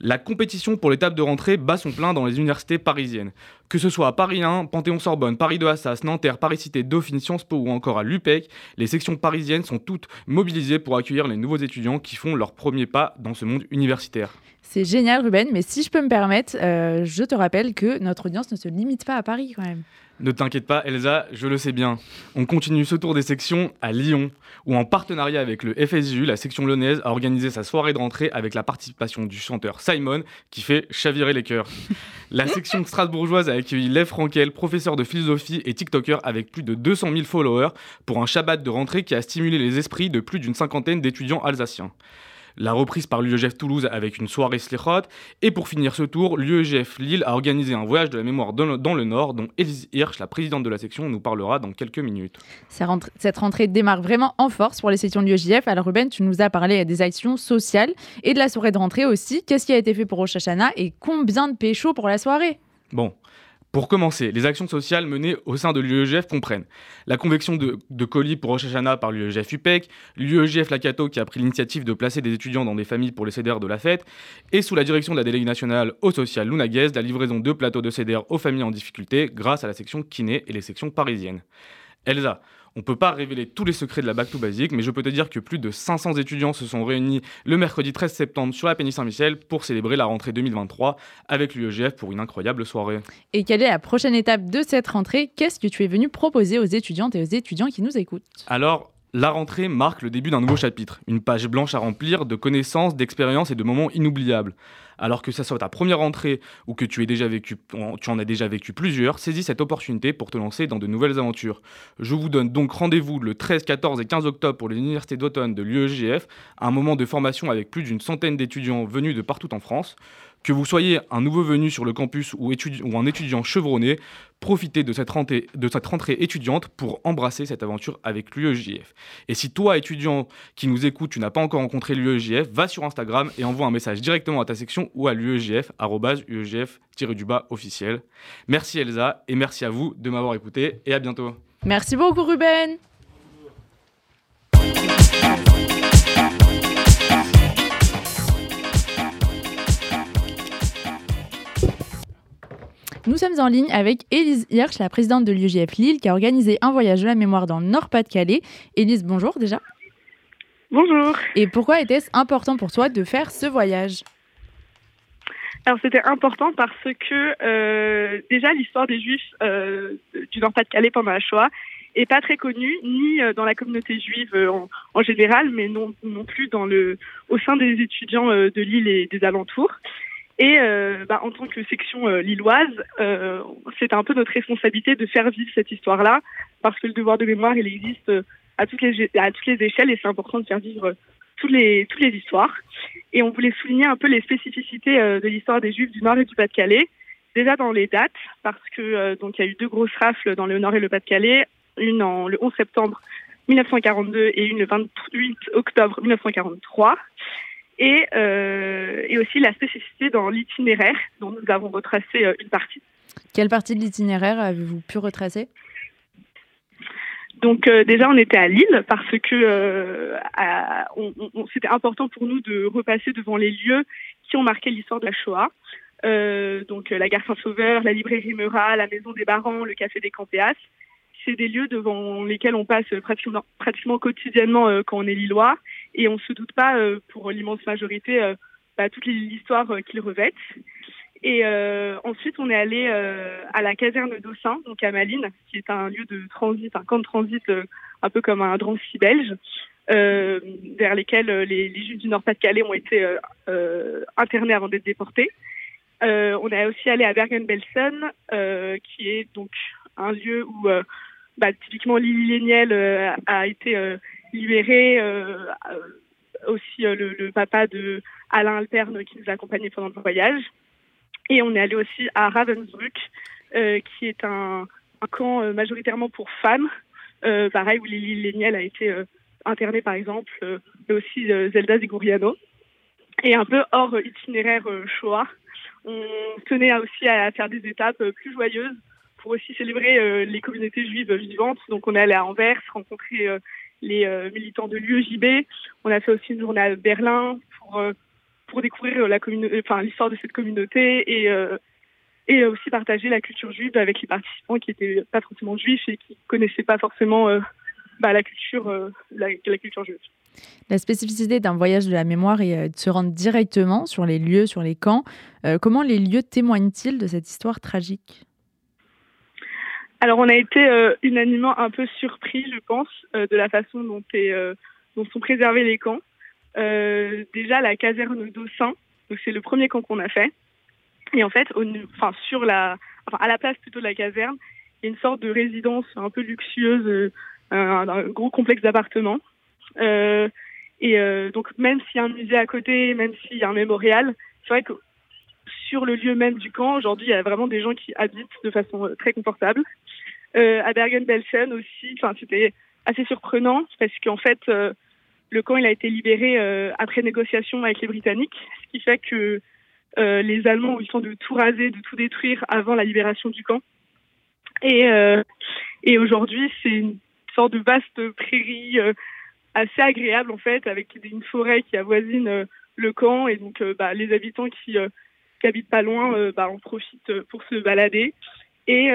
La compétition pour l'étape de rentrée bat son plein dans les universités parisiennes. Que ce soit à Paris 1, Panthéon-Sorbonne, Paris 2 Assas, Nanterre, Paris Cité, Dauphine, Sciences Po ou encore à l'UPEC, les sections parisiennes sont toutes mobilisées pour accueillir les nouveaux étudiants qui font leur premier pas dans ce monde universitaire. C'est génial, Ruben, mais si je peux me permettre, euh, je te rappelle que notre audience ne se limite pas à Paris quand même. Ne t'inquiète pas, Elsa, je le sais bien. On continue ce tour des sections à Lyon, où en partenariat avec le FSJU, la section lyonnaise a organisé sa soirée de rentrée avec la participation du chanteur Simon, qui fait chavirer les cœurs. La section strasbourgeoise a accueilli Lev Frankel, professeur de philosophie et TikToker avec plus de 200 000 followers, pour un Shabbat de rentrée qui a stimulé les esprits de plus d'une cinquantaine d'étudiants alsaciens. La reprise par l'UEGF Toulouse avec une soirée Slichot. Et pour finir ce tour, l'UEGF Lille a organisé un voyage de la mémoire dans le, dans le Nord, dont Elise Hirsch, la présidente de la section, nous parlera dans quelques minutes. Cette rentrée démarre vraiment en force pour les sections de l'UEJF. Alors Ruben, tu nous as parlé des actions sociales et de la soirée de rentrée aussi. Qu'est-ce qui a été fait pour Rosh Hashanah et combien de pécho pour la soirée? Bon. Pour commencer, les actions sociales menées au sein de l'UEGF comprennent la convection de, colis pour Rosh par l'UEGF UPEC, l'UEGF Lacato qui a pris l'initiative de placer des étudiants dans des familles pour les CDR de la fête, et sous la direction de la déléguée nationale au social Luna Guez, la livraison de plateaux de CDR aux familles en difficulté grâce à la section kiné et les sections parisiennes. Elsa, on ne peut pas révéler tous les secrets de la Back to Basic, mais je peux te dire que plus de 500 étudiants se sont réunis le mercredi 13 septembre sur la péninsule Saint-Michel pour célébrer la rentrée 2023 avec l'UEGF pour une incroyable soirée. Et quelle est la prochaine étape de cette rentrée? Qu'est-ce que tu es venu proposer aux étudiantes et aux étudiants qui nous écoutent? Alors, la rentrée marque le début d'un nouveau chapitre, une page blanche à remplir de connaissances, d'expériences et de moments inoubliables. Alors que ça soit ta première rentrée ou que tu, tu en as déjà vécu plusieurs, saisis cette opportunité pour te lancer dans de nouvelles aventures. Je vous donne donc rendez-vous le 13, 14 et 15 octobre pour les universités d'automne de l'UEGF, un moment de formation avec plus d'une centaine d'étudiants venus de partout en France. Que vous soyez un nouveau venu sur le campus ou, un étudiant chevronné, profitez de cette, rentrée, étudiante pour embrasser cette aventure avec l'UEJF. Et si toi, étudiant qui nous écoute, tu n'as pas encore rencontré l'UEJF, va sur Instagram et envoie un message directement à ta section ou à l'UEJF, arrobase UEJF-du-bas officiel. Merci Elsa et merci à vous de m'avoir écouté et à bientôt. Merci beaucoup Ruben Nous sommes en ligne avec Élise Hirsch, la présidente de l'UJF Lille, qui a organisé un voyage de la mémoire dans le Nord-Pas-de-Calais. Élise, bonjour déjà. Bonjour. Et pourquoi était-ce important pour toi de faire ce voyage? Alors c'était important parce que euh, déjà l'histoire des Juifs euh, du Nord-Pas-de-Calais pendant la Shoah est pas très connue, ni euh, dans la communauté juive en, général, mais non, non plus dans le, au sein des étudiants de Lille et des alentours. Et bah, en tant que section lilloise, c'est un peu notre responsabilité de faire vivre cette histoire-là, parce que le devoir de mémoire, il existe à toutes les, à toutes les échelles et c'est important de faire vivre toutes les, toutes les histoires. Et on voulait souligner un peu les spécificités euh, de l'histoire des Juifs du Nord et du Pas-de-Calais. Déjà dans les dates, parce que euh, donc il y a eu deux grosses rafles dans le Nord et le Pas-de-Calais, une en, le 11 septembre 1942 et une le 28 octobre 1943. Et, euh, et aussi la spécificité dans l'itinéraire, dont nous avons retracé une partie. Quelle partie de l'itinéraire avez-vous pu retracer? Donc euh, déjà, on était à Lille parce que euh, c'était important pour nous de repasser devant les lieux qui ont marqué l'histoire de la Shoah. Euh, donc la gare Saint-Sauveur, la librairie Meurat, la maison des Barans, le café des Campéas. C'est des lieux devant lesquels on passe pratiquement, pratiquement quotidiennement quand on est lillois et on se doute pas, pour l'immense majorité, bah, toute l'histoire qu'ils revêtent. Et euh, ensuite, on est allé euh, à la caserne d'Aussin, donc à Malines, qui est un lieu de transit, un camp de transit, euh, un peu comme un Drancy belge, vers lesquels les, les, Juifs du Nord-Pas-de-Calais ont été internés avant d'être déportés. on est aussi allé à Bergen-Belsen, qui est donc un lieu où bah, typiquement Lily Léniel a été libéré. aussi le, le, papa de Alain Alterne qui nous a accompagnés pendant le voyage. Et on est allé aussi à Ravensbrück, euh, qui est un, camp euh, majoritairement pour femmes, euh, pareil, où Lily Léniel a été euh, internée par exemple, mais aussi Zelda Ziguriano. Et un peu hors itinéraire Shoah, on tenait aussi à faire des étapes plus joyeuses pour aussi célébrer les communautés juives vivantes. Donc on est allé à Anvers, rencontrer les militants de l'UEJB. On a fait aussi une journée à Berlin pour pour découvrir euh, l'histoire de cette communauté et euh, et aussi partager la culture juive avec les participants qui étaient pas forcément juifs et qui connaissaient pas forcément euh, bah, la culture la, culture juive. La spécificité d'un voyage de la mémoire est de se rendre directement sur les lieux, sur les camps. comment les lieux témoignent-ils de cette histoire tragique? Alors on a été unanimement un peu surpris, je pense, de la façon dont, est, dont sont préservés les camps. Euh, déjà la caserne d'Aussin, c'est le premier camp qu'on a fait. Et en fait, enfin sur la, à la place plutôt de la caserne, il y a une sorte de résidence un peu luxueuse, euh, un, gros complexe d'appartements. Euh, et euh, donc même s'il y a un musée à côté, même s'il y a un mémorial, c'est vrai que sur le lieu même du camp, aujourd'hui, il y a vraiment des gens qui habitent de façon très confortable. Euh, à Bergen-Belsen aussi, enfin c'était assez surprenant parce qu'en fait, le camp il a été libéré euh, après négociation avec les Britanniques, ce qui fait que euh, les Allemands ont eu le temps de tout raser, de tout détruire avant la libération du camp. Et, euh, et aujourd'hui, c'est une sorte de vaste prairie assez agréable en fait, avec une forêt qui avoisine le camp et donc bah, les habitants qui, qui habitent pas loin bah, en profitent pour se balader. Et,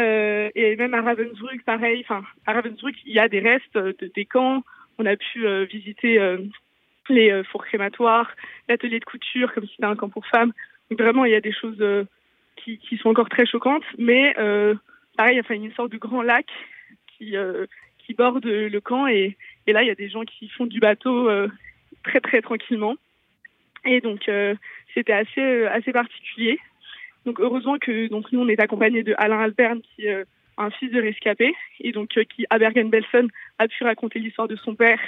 et même à Ravensbrück, pareil. Enfin, à Ravensbrück, il y a des restes de, des camps on a pu euh, visiter euh, les euh, fours crématoires, l'atelier de couture, comme si c'était un camp pour femmes. Donc vraiment, il y a des choses qui, qui, sont encore très choquantes. Mais pareil, enfin, il y a une sorte de grand lac qui, qui borde le camp. Et, et, là, il y a des gens qui font du bateau très, très tranquillement. Et donc, c'était assez, assez particulier. Donc, heureusement que donc, nous, on est accompagnés de Alain Alberne, qui un fils de rescapé, et donc euh, qui, à Bergen-Belsen, a pu raconter l'histoire de son père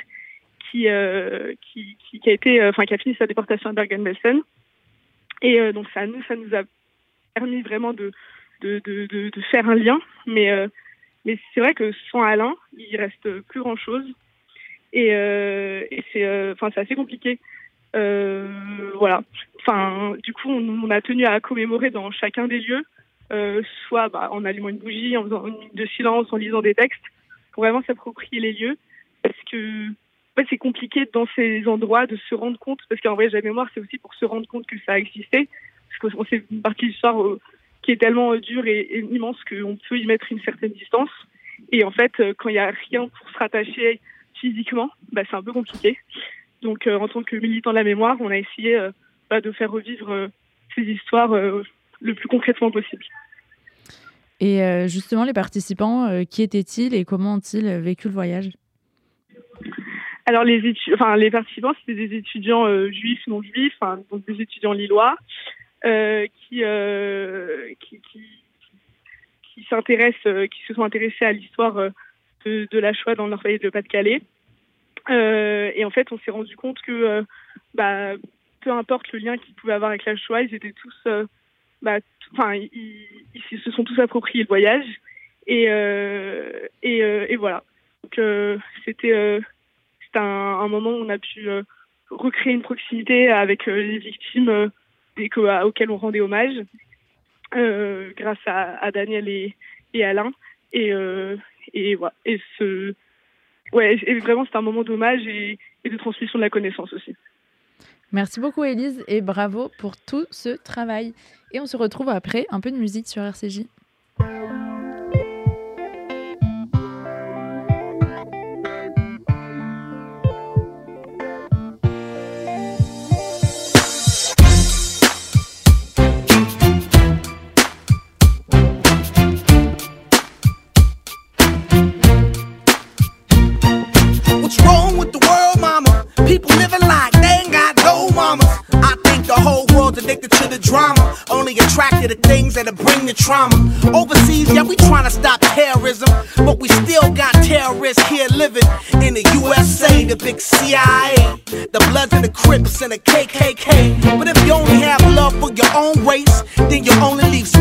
qui, euh, qui, qui, a été, euh, enfin, qui a fini sa déportation à Bergen-Belsen. Et donc, ça, nous, ça nous a permis vraiment de, de, de, de, faire un lien. Mais, mais c'est vrai que sans Alain, il reste plus grand chose. Et, et c'est enfin c'est assez compliqué. voilà. Enfin, du coup, on, a tenu à commémorer dans chacun des lieux euh, soit bah, en allumant une bougie, en faisant une minute de silence, en lisant des textes, pour vraiment s'approprier les lieux. Parce que c'est compliqué dans ces endroits de se rendre compte, parce qu'en vrai, la mémoire, c'est aussi pour se rendre compte que ça a existé. Parce qu'on sait une partie du soir, qui est tellement dur et, et immense qu'on peut y mettre une certaine distance. Et en fait, quand il n'y a rien pour se rattacher physiquement, bah, c'est un peu compliqué. Donc, en tant que militant de la mémoire, on a essayé bah, de faire revivre ces histoires le plus concrètement possible. Et euh, justement, les participants, euh, qui étaient-ils et comment ont-ils vécu le voyage? Alors les, enfin, les participants, c'était des étudiants euh, juifs, non juifs, donc des étudiants lillois, qui, qui, qui, qui s'intéressent, qui se sont intéressés à l'histoire de, de, la Shoah dans le Nord-Pas de Pas-de-Calais. et en fait, on s'est rendu compte que, bah, peu importe le lien qu'ils pouvaient avoir avec la Shoah, ils étaient tous bah, enfin, ils, se sont tous appropriés le voyage. Et, euh, euh, voilà. Euh, c'était un, moment où on a pu recréer une proximité avec les victimes des, auxquelles on rendait hommage, grâce à, Daniel et, Alain. Et, voilà. Et vraiment, c'est un moment d'hommage et de transmission de la connaissance aussi. Merci beaucoup Elise et bravo pour tout ce travail. Et on se retrouve après un peu de musique sur RCJ. Bring the trauma. Overseas, yeah, we trying to stop terrorism, but we still got terrorists here living in the USA, the big CIA, the Bloods and the Crips and the KKK. But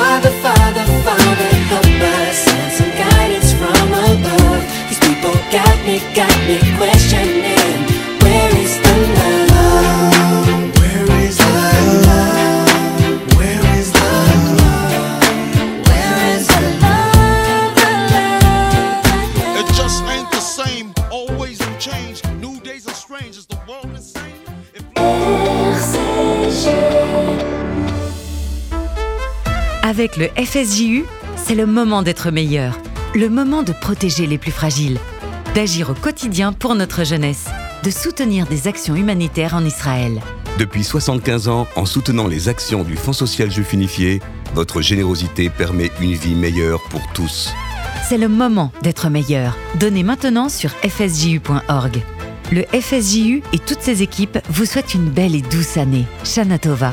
Father, Father, Father, help us send some guidance from above. These people got me, got me questioning. Avec le FSJU, c'est le moment d'être meilleur, le moment de protéger les plus fragiles, d'agir au quotidien pour notre jeunesse, de soutenir des actions humanitaires en Israël. Depuis 75 ans, en soutenant les actions du Fonds social juif unifié, votre générosité permet une vie meilleure pour tous. C'est le moment d'être meilleur. Donnez maintenant sur fsju.org. Le FSJU et toutes ses équipes vous souhaitent une belle et douce année. Shana Tova.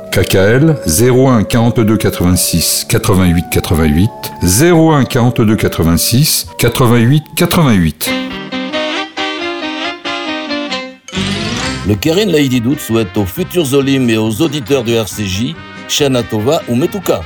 KKL 01 42 86 88 88 01 42 86 88 88. Le Keren Laïdidout souhaite aux futurs Olim et aux auditeurs de RCJ, Shana Tova ou Metuka.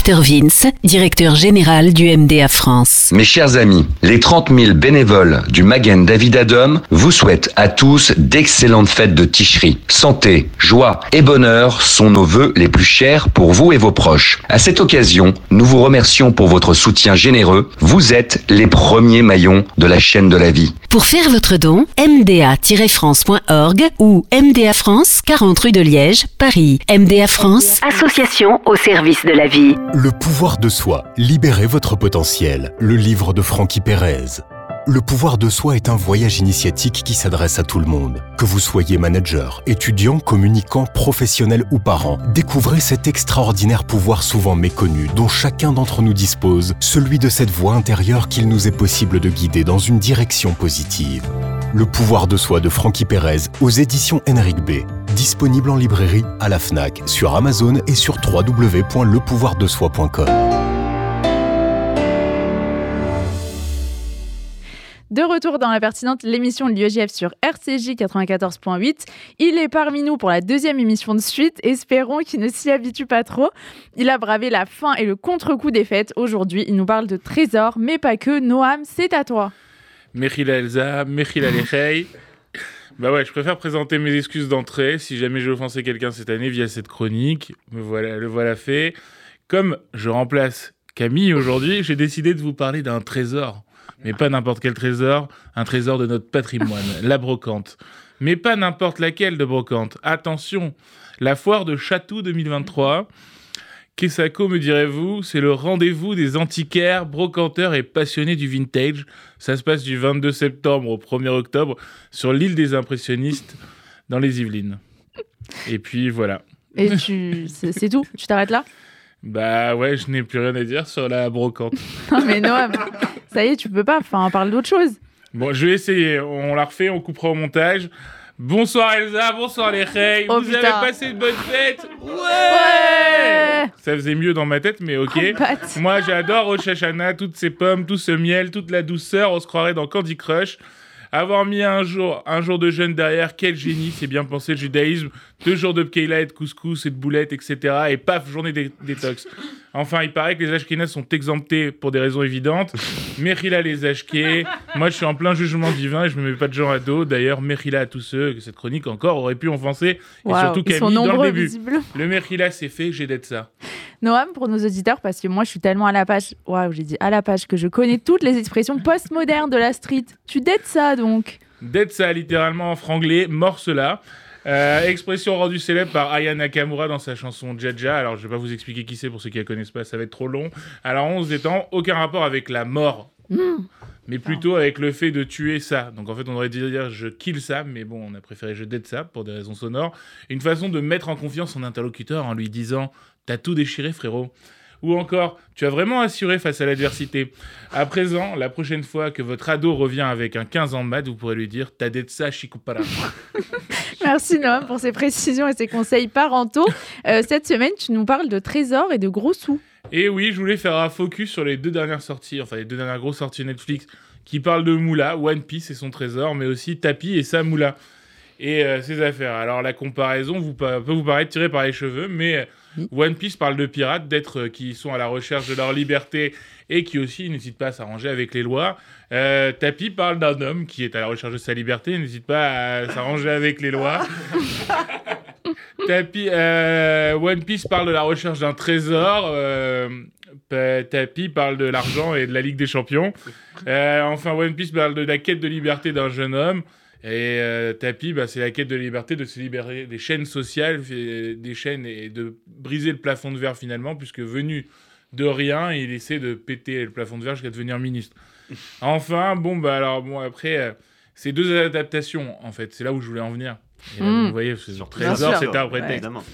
Victor Vince, directeur général du MDA France. Mes chers amis, les 30 000 bénévoles du Magen David Adom vous souhaitent à tous d'excellentes fêtes de Ticherie. Santé, joie et bonheur sont nos vœux les plus chers pour vous et vos proches. À cette occasion, nous vous remercions pour votre soutien généreux. Vous êtes les premiers maillons de la chaîne de la vie. Pour faire votre don, mda-france.org ou MDA France, 40 rue de Liège, Paris. MDA France, association au service de la vie. Le pouvoir de soi, libérez votre potentiel. Le livre de Francky Pérez. Le pouvoir de soi est un voyage initiatique qui s'adresse à tout le monde. Que vous soyez manager, étudiant, communicant, professionnel ou parent, découvrez cet extraordinaire pouvoir souvent méconnu dont chacun d'entre nous dispose, celui de cette voix intérieure qu'il nous est possible de guider dans une direction positive. Le pouvoir de soi de Francky Pérez aux éditions Henrik B. Disponible en librairie, à la FNAC, sur Amazon et sur www.lepouvoirdesoi.com. De retour dans la pertinente, l'émission de sur RCJ 94.8. Il est parmi nous pour la deuxième émission de suite. Espérons qu'il ne s'y habitue pas trop. Il a bravé la fin et le contre-coup des fêtes. Aujourd'hui, il nous parle de trésors, mais pas que. Noam, c'est à toi. Mechila Elsa, Mechila Lechei. Bah ouais, je préfère présenter mes excuses d'entrée si jamais j'ai offensé quelqu'un cette année via cette chronique. Me voilà, le voilà fait. Comme je remplace Camille aujourd'hui, j'ai décidé de vous parler d'un trésor. Mais pas n'importe quel trésor, un trésor de notre patrimoine, la brocante. Mais pas n'importe laquelle de brocante. Attention, la foire de Château 2023. Kessako, me direz-vous, c'est le rendez-vous des antiquaires, brocanteurs et passionnés du vintage. Ça se passe du 22 septembre au 1er octobre sur l'île des impressionnistes dans les Yvelines. Et puis voilà. Et tu... c'est c'est tout? Tu t'arrêtes là? Bah ouais, je n'ai plus rien à dire sur la brocante. Non mais Noam, ça y est, tu peux pas. Enfin, on parle d'autre chose. Bon, je vais essayer. On la refait, on coupera au montage. Bonsoir Elsa, bonsoir les reilles. Oh, Vous putain. avez passé une bonne fête Ouais Ça faisait mieux dans ma tête, mais ok. Oh. Moi, j'adore Rosh Hashanah, toutes ces pommes, tout ce miel, toute la douceur. On se croirait dans Candy Crush. Avoir mis un jour, un jour de jeûne derrière, quel génie, c'est bien pensé le judaïsme. Deux jours de pkeila et de couscous et de boulettes, etc. Et paf, journée dé- détox. Enfin, il paraît que les Ashkénazes sont exemptés pour des raisons évidentes. Mechila les Ashké. Moi, je suis en plein jugement divin et je me mets pas de gens à dos. D'ailleurs, Mechila à tous ceux que cette chronique encore aurait pu offenser. Et surtout ils sont Camille dans nombreux, le début. Le Mechila, c'est fait, j'ai d'être ça. Noam, pour nos auditeurs, parce que moi, je suis tellement à la page. Waouh, j'ai dit à la page que je connais toutes les expressions postmodernes de la street. Tu dettes ça donc D'être ça, littéralement en franglais, morce-là. Euh, expression rendue célèbre par Aya Nakamura dans sa chanson Jaja. Alors, je vais pas vous expliquer qui c'est pour ceux qui la connaissent pas, ça va être trop long. Alors, on se détend, aucun rapport avec la mort, mais plutôt avec le fait de tuer ça. Donc, en fait, on aurait dû dire je kill ça, mais bon, on a préféré je dead ça pour des raisons sonores. Une façon de mettre en confiance son interlocuteur en lui disant T'as tout déchiré, frérot. Ou encore, tu as vraiment assuré face à l'adversité. À présent, la prochaine fois que votre ado revient avec un 15 ans de maths, vous pourrez lui dire ça, Chikupara. Merci Noam pour ces précisions et ces conseils parentaux. Euh, cette semaine, tu nous parles de trésors et de gros sous. Et oui, je voulais faire un focus sur les deux dernières sorties, enfin les deux dernières grosses sorties Netflix, qui parlent de Moula, One Piece et son trésor, mais aussi Tapi et sa Moula. Et euh, ses affaires. Alors la comparaison vous, peut vous paraître tirée par les cheveux, mais euh, One Piece parle de pirates, d'êtres euh, qui sont à la recherche de leur liberté et qui aussi n'hésitent pas à s'arranger avec les lois. Euh, Tapi parle d'un homme qui est à la recherche de sa liberté et n'hésite pas à s'arranger avec les lois. Tapi, euh, One Piece parle de la recherche d'un trésor. Tapi parle de l'argent et de la Ligue des Champions. Enfin, One Piece parle de la quête de liberté d'un jeune homme. Et euh, Tapi, bah, c'est la quête de liberté, de se libérer des chaînes sociales, fait- des chaînes et de briser le plafond de verre finalement, puisque venu de rien, il essaie de péter le plafond de verre jusqu'à devenir ministre. Enfin, bon, bah alors, bon, après, euh, c'est deux adaptations, en fait. C'est là où je voulais en venir. Et là, Mm. vous voyez, c'est sur Bien Trésor, c'était un Ouais. prétexte. Évidemment.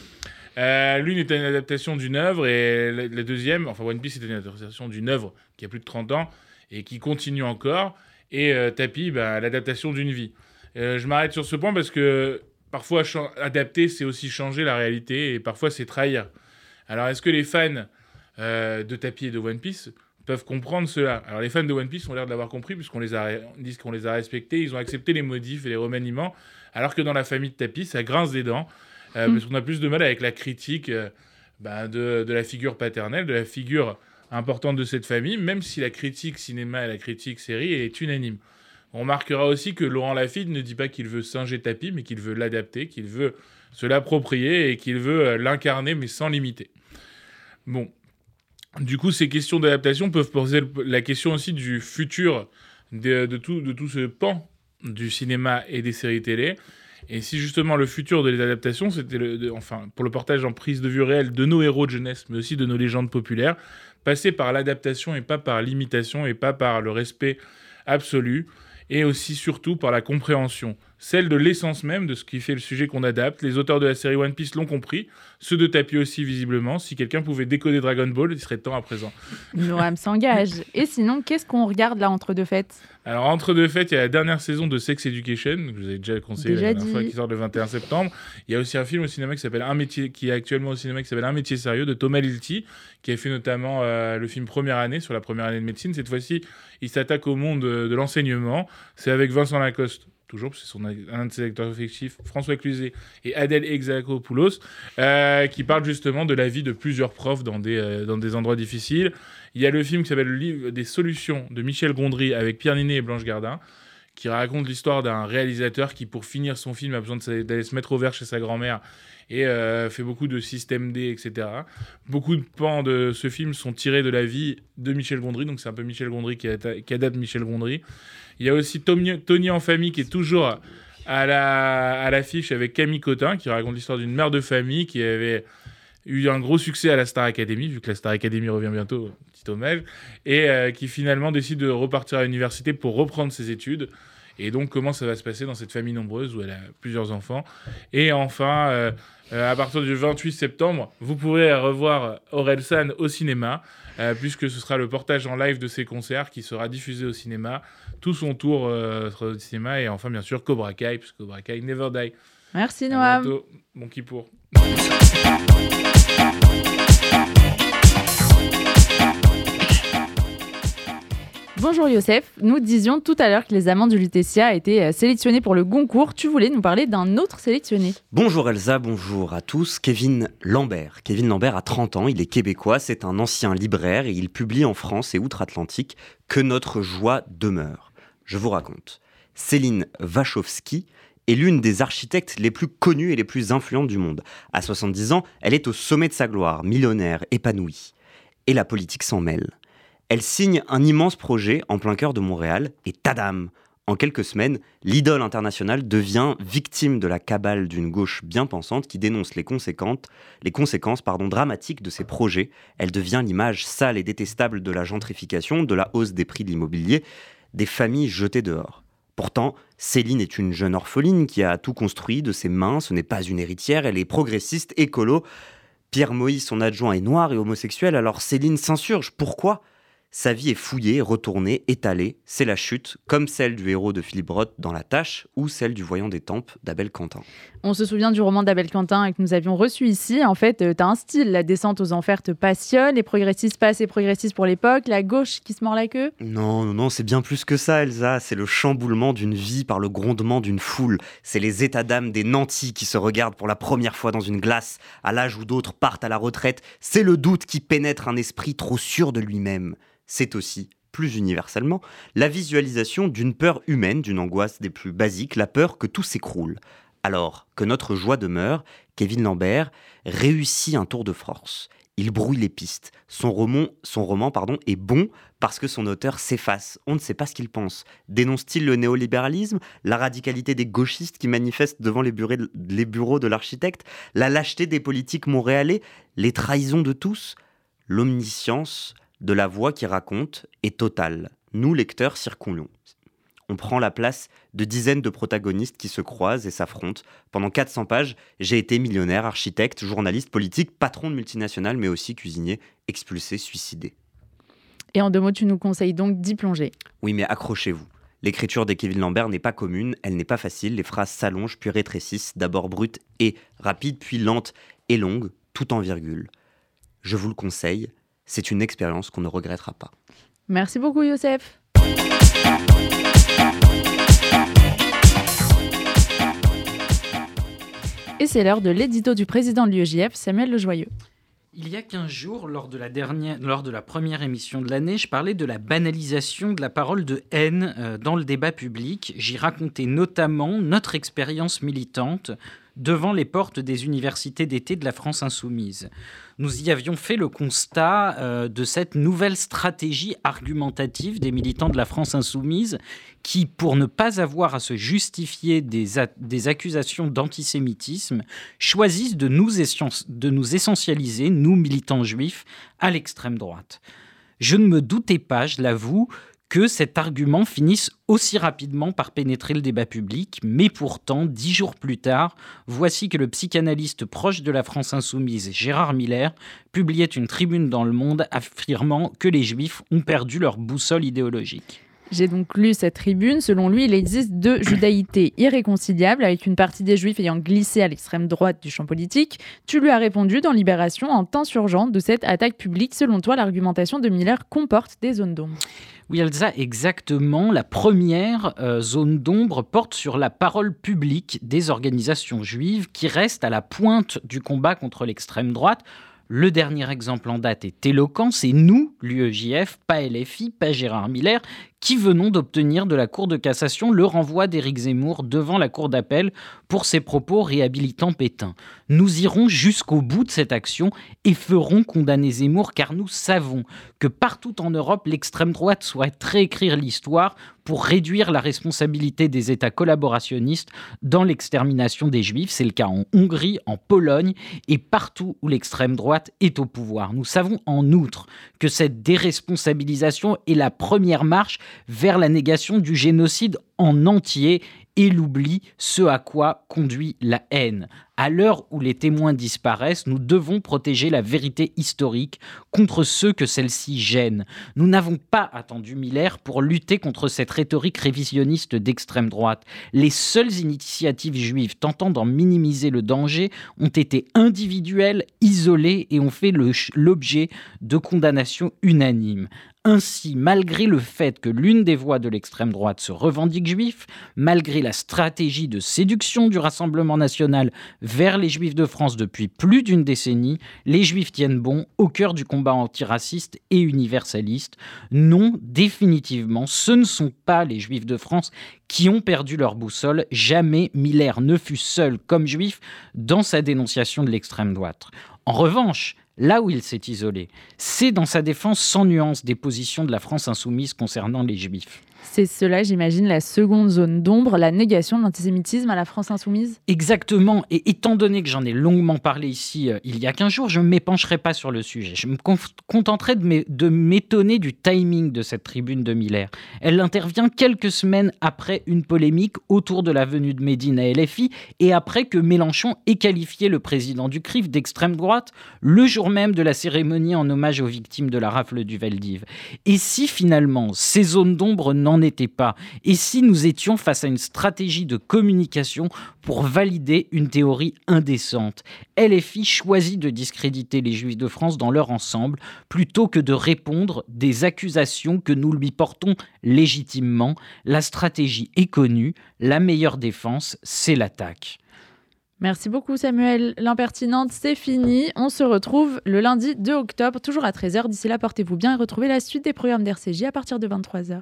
Euh, L'une était une adaptation d'une œuvre et la, la deuxième, enfin One Piece, c'était une adaptation d'une œuvre qui a plus de 30 ans et qui continue encore. Et euh, Tapi, bah, l'adaptation d'une vie. Euh, je m'arrête sur ce point parce que parfois adapter, c'est aussi changer la réalité et parfois c'est trahir. Alors est-ce que les fans euh, de Tapi et de One Piece peuvent comprendre cela? Alors les fans de One Piece ont l'air de l'avoir compris puisqu'on les a, qu'on les a respectés, ils ont accepté les modifs et les remaniements, alors que dans la famille de Tapi, ça grince des dents. euh, Mm. Parce qu'on a plus de mal avec la critique. bah, de, de la figure paternelle, de la figure importante de cette famille, même si la critique cinéma et la critique série est unanime. On remarquera aussi que Laurent Lafitte ne dit pas qu'il veut singer tapis, mais qu'il veut l'adapter, qu'il veut se l'approprier et qu'il veut euh, l'incarner, mais sans limiter. Bon. Du coup, ces questions d'adaptation peuvent poser la question aussi du futur de, tout, ce pan du cinéma et des séries télé. Et si justement le futur de les adaptations, c'était enfin pour le portage en prise de vue réelle de nos héros de jeunesse, mais aussi de nos légendes populaires, passer par l'adaptation et pas par l'imitation et pas par le respect absolu, et aussi surtout par la compréhension, celle de l'essence même de ce qui fait le sujet qu'on adapte. Les auteurs de la série One Piece l'ont compris, ceux de Tapi aussi visiblement. Si quelqu'un pouvait décoder Dragon Ball, il serait temps à présent. Noam s'engage. Et sinon, qu'est-ce qu'on regarde là entre deux fêtes? Alors, entre deux fêtes, il y a la dernière saison de Sex Education, que je vous avais déjà conseillé Déjà la dernière fois, dit. qui sort le 21 septembre. Il y a aussi un film au cinéma qui s'appelle Un métier, qui est actuellement au cinéma, qui s'appelle Un métier sérieux, de Thomas Lilti, qui a fait notamment euh, le film Première année, sur la première année de médecine. Cette fois-ci, il s'attaque au monde euh, de l'enseignement. C'est avec Vincent Lacoste. Toujours, parce que c'est son- un de ses acteurs fictifs, François Cluzet et Adèle Exarchopoulos, euh, qui parle justement de la vie de plusieurs profs dans des, euh, dans des endroits difficiles. Il y a le film qui s'appelle Le livre des solutions de Michel Gondry avec Pierre Ninet et Blanche Gardin, qui raconte l'histoire d'un réalisateur qui, pour finir son film, a besoin d'aller se mettre au vert chez sa grand-mère et euh, fait beaucoup de système D, etc. Beaucoup de pans de ce film sont tirés de la vie de Michel Gondry, donc c'est un peu Michel Gondry qui, qui adapte Michel Gondry. Il y a aussi Tony, Tony en famille qui est toujours à la à l'affiche avec Camille Cotin, qui raconte l'histoire d'une mère de famille qui avait eu un gros succès à la Star Academy, vu que la Star Academy revient bientôt, petit hommage, et euh, qui finalement décide de repartir à l'université pour reprendre ses études. Et donc, comment ça va se passer dans cette famille nombreuse où elle a plusieurs enfants? Et enfin, euh, euh, à partir du 28 septembre, vous pourrez revoir Aurel San au cinéma, euh, puisque ce sera le portage en live de ses concerts qui sera diffusé au cinéma, tout son tour euh, sera au cinéma, et enfin, bien sûr, Cobra Kai, puisque Cobra Kai never die. Merci Noam. Bon qui pour. Bonjour Youssef, nous disions tout à l'heure que les amants du Lutetia étaient euh, sélectionnés pour le Goncourt. Tu voulais nous parler d'un autre sélectionné. Bonjour Elsa, bonjour à tous. Kevin Lambert. Kevin Lambert a 30 ans, il est québécois, c'est un ancien libraire et il publie en France et outre-Atlantique Que notre joie demeure. Je vous raconte. Céline Wachowski est l'une des architectes les plus connues et les plus influentes du monde. À 70 ans, elle est au sommet de sa gloire, millionnaire, épanouie. Et la politique s'en mêle. Elle signe un immense projet en plein cœur de Montréal et tadam En quelques semaines, l'idole internationale devient victime de la cabale d'une gauche bien pensante qui dénonce les conséquences, les conséquences pardon, dramatiques de ses projets. Elle devient l'image sale et détestable de la gentrification, de la hausse des prix de l'immobilier, des familles jetées dehors. Pourtant, Céline est une jeune orpheline qui a tout construit de ses mains, ce n'est pas une héritière, elle est progressiste, écolo. Pierre Moïse, son adjoint, est noir et homosexuel, alors Céline s'insurge. Pourquoi? Sa vie est fouillée, retournée, étalée. C'est la chute, comme celle du héros de Philippe Roth dans La Tâche ou celle du Voyant des Tempes d'Abel Quentin. On se souvient du roman d'Abel Quentin que nous avions reçu ici. En fait, tu as un style. La descente aux enfers te passionne. Les progressistes pas assez progressistes pour l'époque. La gauche qui se mord la queue. Non, non, non, c'est bien plus que ça, Elsa. C'est le chamboulement d'une vie par le grondement d'une foule. C'est les états d'âme des nantis qui se regardent pour la première fois dans une glace, à l'âge où d'autres partent à la retraite. C'est le doute qui pénètre un esprit trop sûr de lui-même. C'est aussi, plus universellement, la visualisation d'une peur humaine, d'une angoisse des plus basiques, la peur que tout s'écroule. Alors que notre joie demeure, Kevin Lambert réussit un tour de force. Il brouille les pistes. Son roman, son roman pardon, est bon parce que son auteur s'efface. On ne sait pas ce qu'il pense. Dénonce-t-il le néolibéralisme, la radicalité des gauchistes qui manifestent devant les bureaux de, les bureaux de l'architecte, la lâcheté des politiques montréalais, les trahisons de tous? L'omniscience de la voix qui raconte est totale. Nous, lecteurs, circulons. On prend la place de dizaines de protagonistes qui se croisent et s'affrontent. Pendant 400 pages, j'ai été millionnaire, architecte, journaliste, politique, patron de multinationales, mais aussi cuisinier, expulsé, suicidé. Et en deux mots, tu nous conseilles donc d'y plonger. Oui, mais accrochez-vous. L'écriture des Kevin Lambert n'est pas commune, elle n'est pas facile, les phrases s'allongent puis rétrécissent, d'abord brutes et rapides, puis lentes et longues, tout en virgule. Je vous le conseille, c'est une expérience qu'on ne regrettera pas. Merci beaucoup, Youssef. Et c'est l'heure de l'édito du président de l'UEJF, Samuel Lejoyeux. Il y a 15 jours, lors de, la dernière, lors de la première émission de l'année, je parlais de la banalisation de la parole de haine euh, dans le débat public. J'y racontais notamment notre expérience militante devant les portes des universités d'été de la France insoumise. Nous y avions fait le constat euh, de cette nouvelle stratégie argumentative des militants de la France insoumise qui, pour ne pas avoir à se justifier des, accusations d'antisémitisme, choisissent nous, de nous essentialiser, nous militants juifs, à l'extrême droite. Je ne me doutais pas, je l'avoue, que cet argument finisse aussi rapidement par pénétrer le débat public, mais pourtant, dix jours plus tard, voici que le psychanalyste proche de la France insoumise, Gérard Miller, publiait une tribune dans Le Monde affirmant que les Juifs ont perdu leur boussole idéologique. J'ai donc lu cette tribune. Selon lui, il existe deux judaïtés irréconciliables, avec une partie des juifs ayant glissé à l'extrême droite du champ politique. Tu lui as répondu dans Libération en t'insurgeant de cette attaque publique. Selon toi, l'argumentation de Miller comporte des zones d'ombre? Oui, Elsa, exactement. La première euh, zone d'ombre porte sur la parole publique des organisations juives qui restent à la pointe du combat contre l'extrême droite. Le dernier exemple en date est éloquent, c'est nous, l'UEJF, pas LFI, pas Gérard Miller, qui venons d'obtenir de la Cour de cassation le renvoi d'Éric Zemmour devant la Cour d'appel pour ses propos réhabilitant Pétain. Nous irons jusqu'au bout de cette action et ferons condamner Zemmour car nous savons que partout en Europe, l'extrême droite souhaite réécrire l'histoire pour réduire la responsabilité des États collaborationnistes dans l'extermination des Juifs. C'est le cas en Hongrie, en Pologne et partout où l'extrême droite est au pouvoir. Nous savons en outre que cette déresponsabilisation est la première marche vers la négation du génocide en entier et l'oubli, ce à quoi conduit la haine. À l'heure où les témoins disparaissent, nous devons protéger la vérité historique contre ceux que celle-ci gêne. Nous n'avons pas attendu Miller pour lutter contre cette rhétorique révisionniste d'extrême droite. Les seules initiatives juives tentant d'en minimiser le danger ont été individuelles, isolées et ont fait l'objet de condamnations unanimes. Ainsi, malgré le fait que l'une des voix de l'extrême droite se revendique juif, malgré la stratégie de séduction du Rassemblement national vers les juifs de France depuis plus d'une décennie, les juifs tiennent bon au cœur du combat antiraciste et universaliste. Non, définitivement, ce ne sont pas les juifs de France qui ont perdu leur boussole. Jamais Miller ne fut seul comme juif dans sa dénonciation de l'extrême droite. En revanche, Là où il s'est isolé, c'est dans sa défense sans nuance des positions de la France insoumise concernant les juifs. C'est cela, j'imagine, la seconde zone d'ombre, la négation de l'antisémitisme à la France insoumise? Exactement, et étant donné que j'en ai longuement parlé ici euh, il y a 15 jours, je ne m'épancherai pas sur le sujet. Je me contenterai de m'é- de m'étonner du timing de cette tribune de Miller. Elle intervient quelques semaines après une polémique autour de la venue de Médine à LFI et après que Mélenchon ait qualifié le président du CRIF d'extrême droite le jour même de la cérémonie en hommage aux victimes de la rafle du Veldiv. Et si finalement ces zones d'ombre n'en étaient pas Et si nous étions face à une stratégie de communication pour valider une théorie indécente? LFI choisit de discréditer les Juifs de France dans leur ensemble plutôt que de répondre des accusations que nous lui portons légitimement. La stratégie est connue, la meilleure défense, c'est l'attaque. Merci beaucoup Samuel. L'impertinente, c'est fini. On se retrouve le lundi 2 octobre, toujours à 13h. D'ici là, portez-vous bien et retrouvez la suite des programmes d'RCJ à partir de 23h.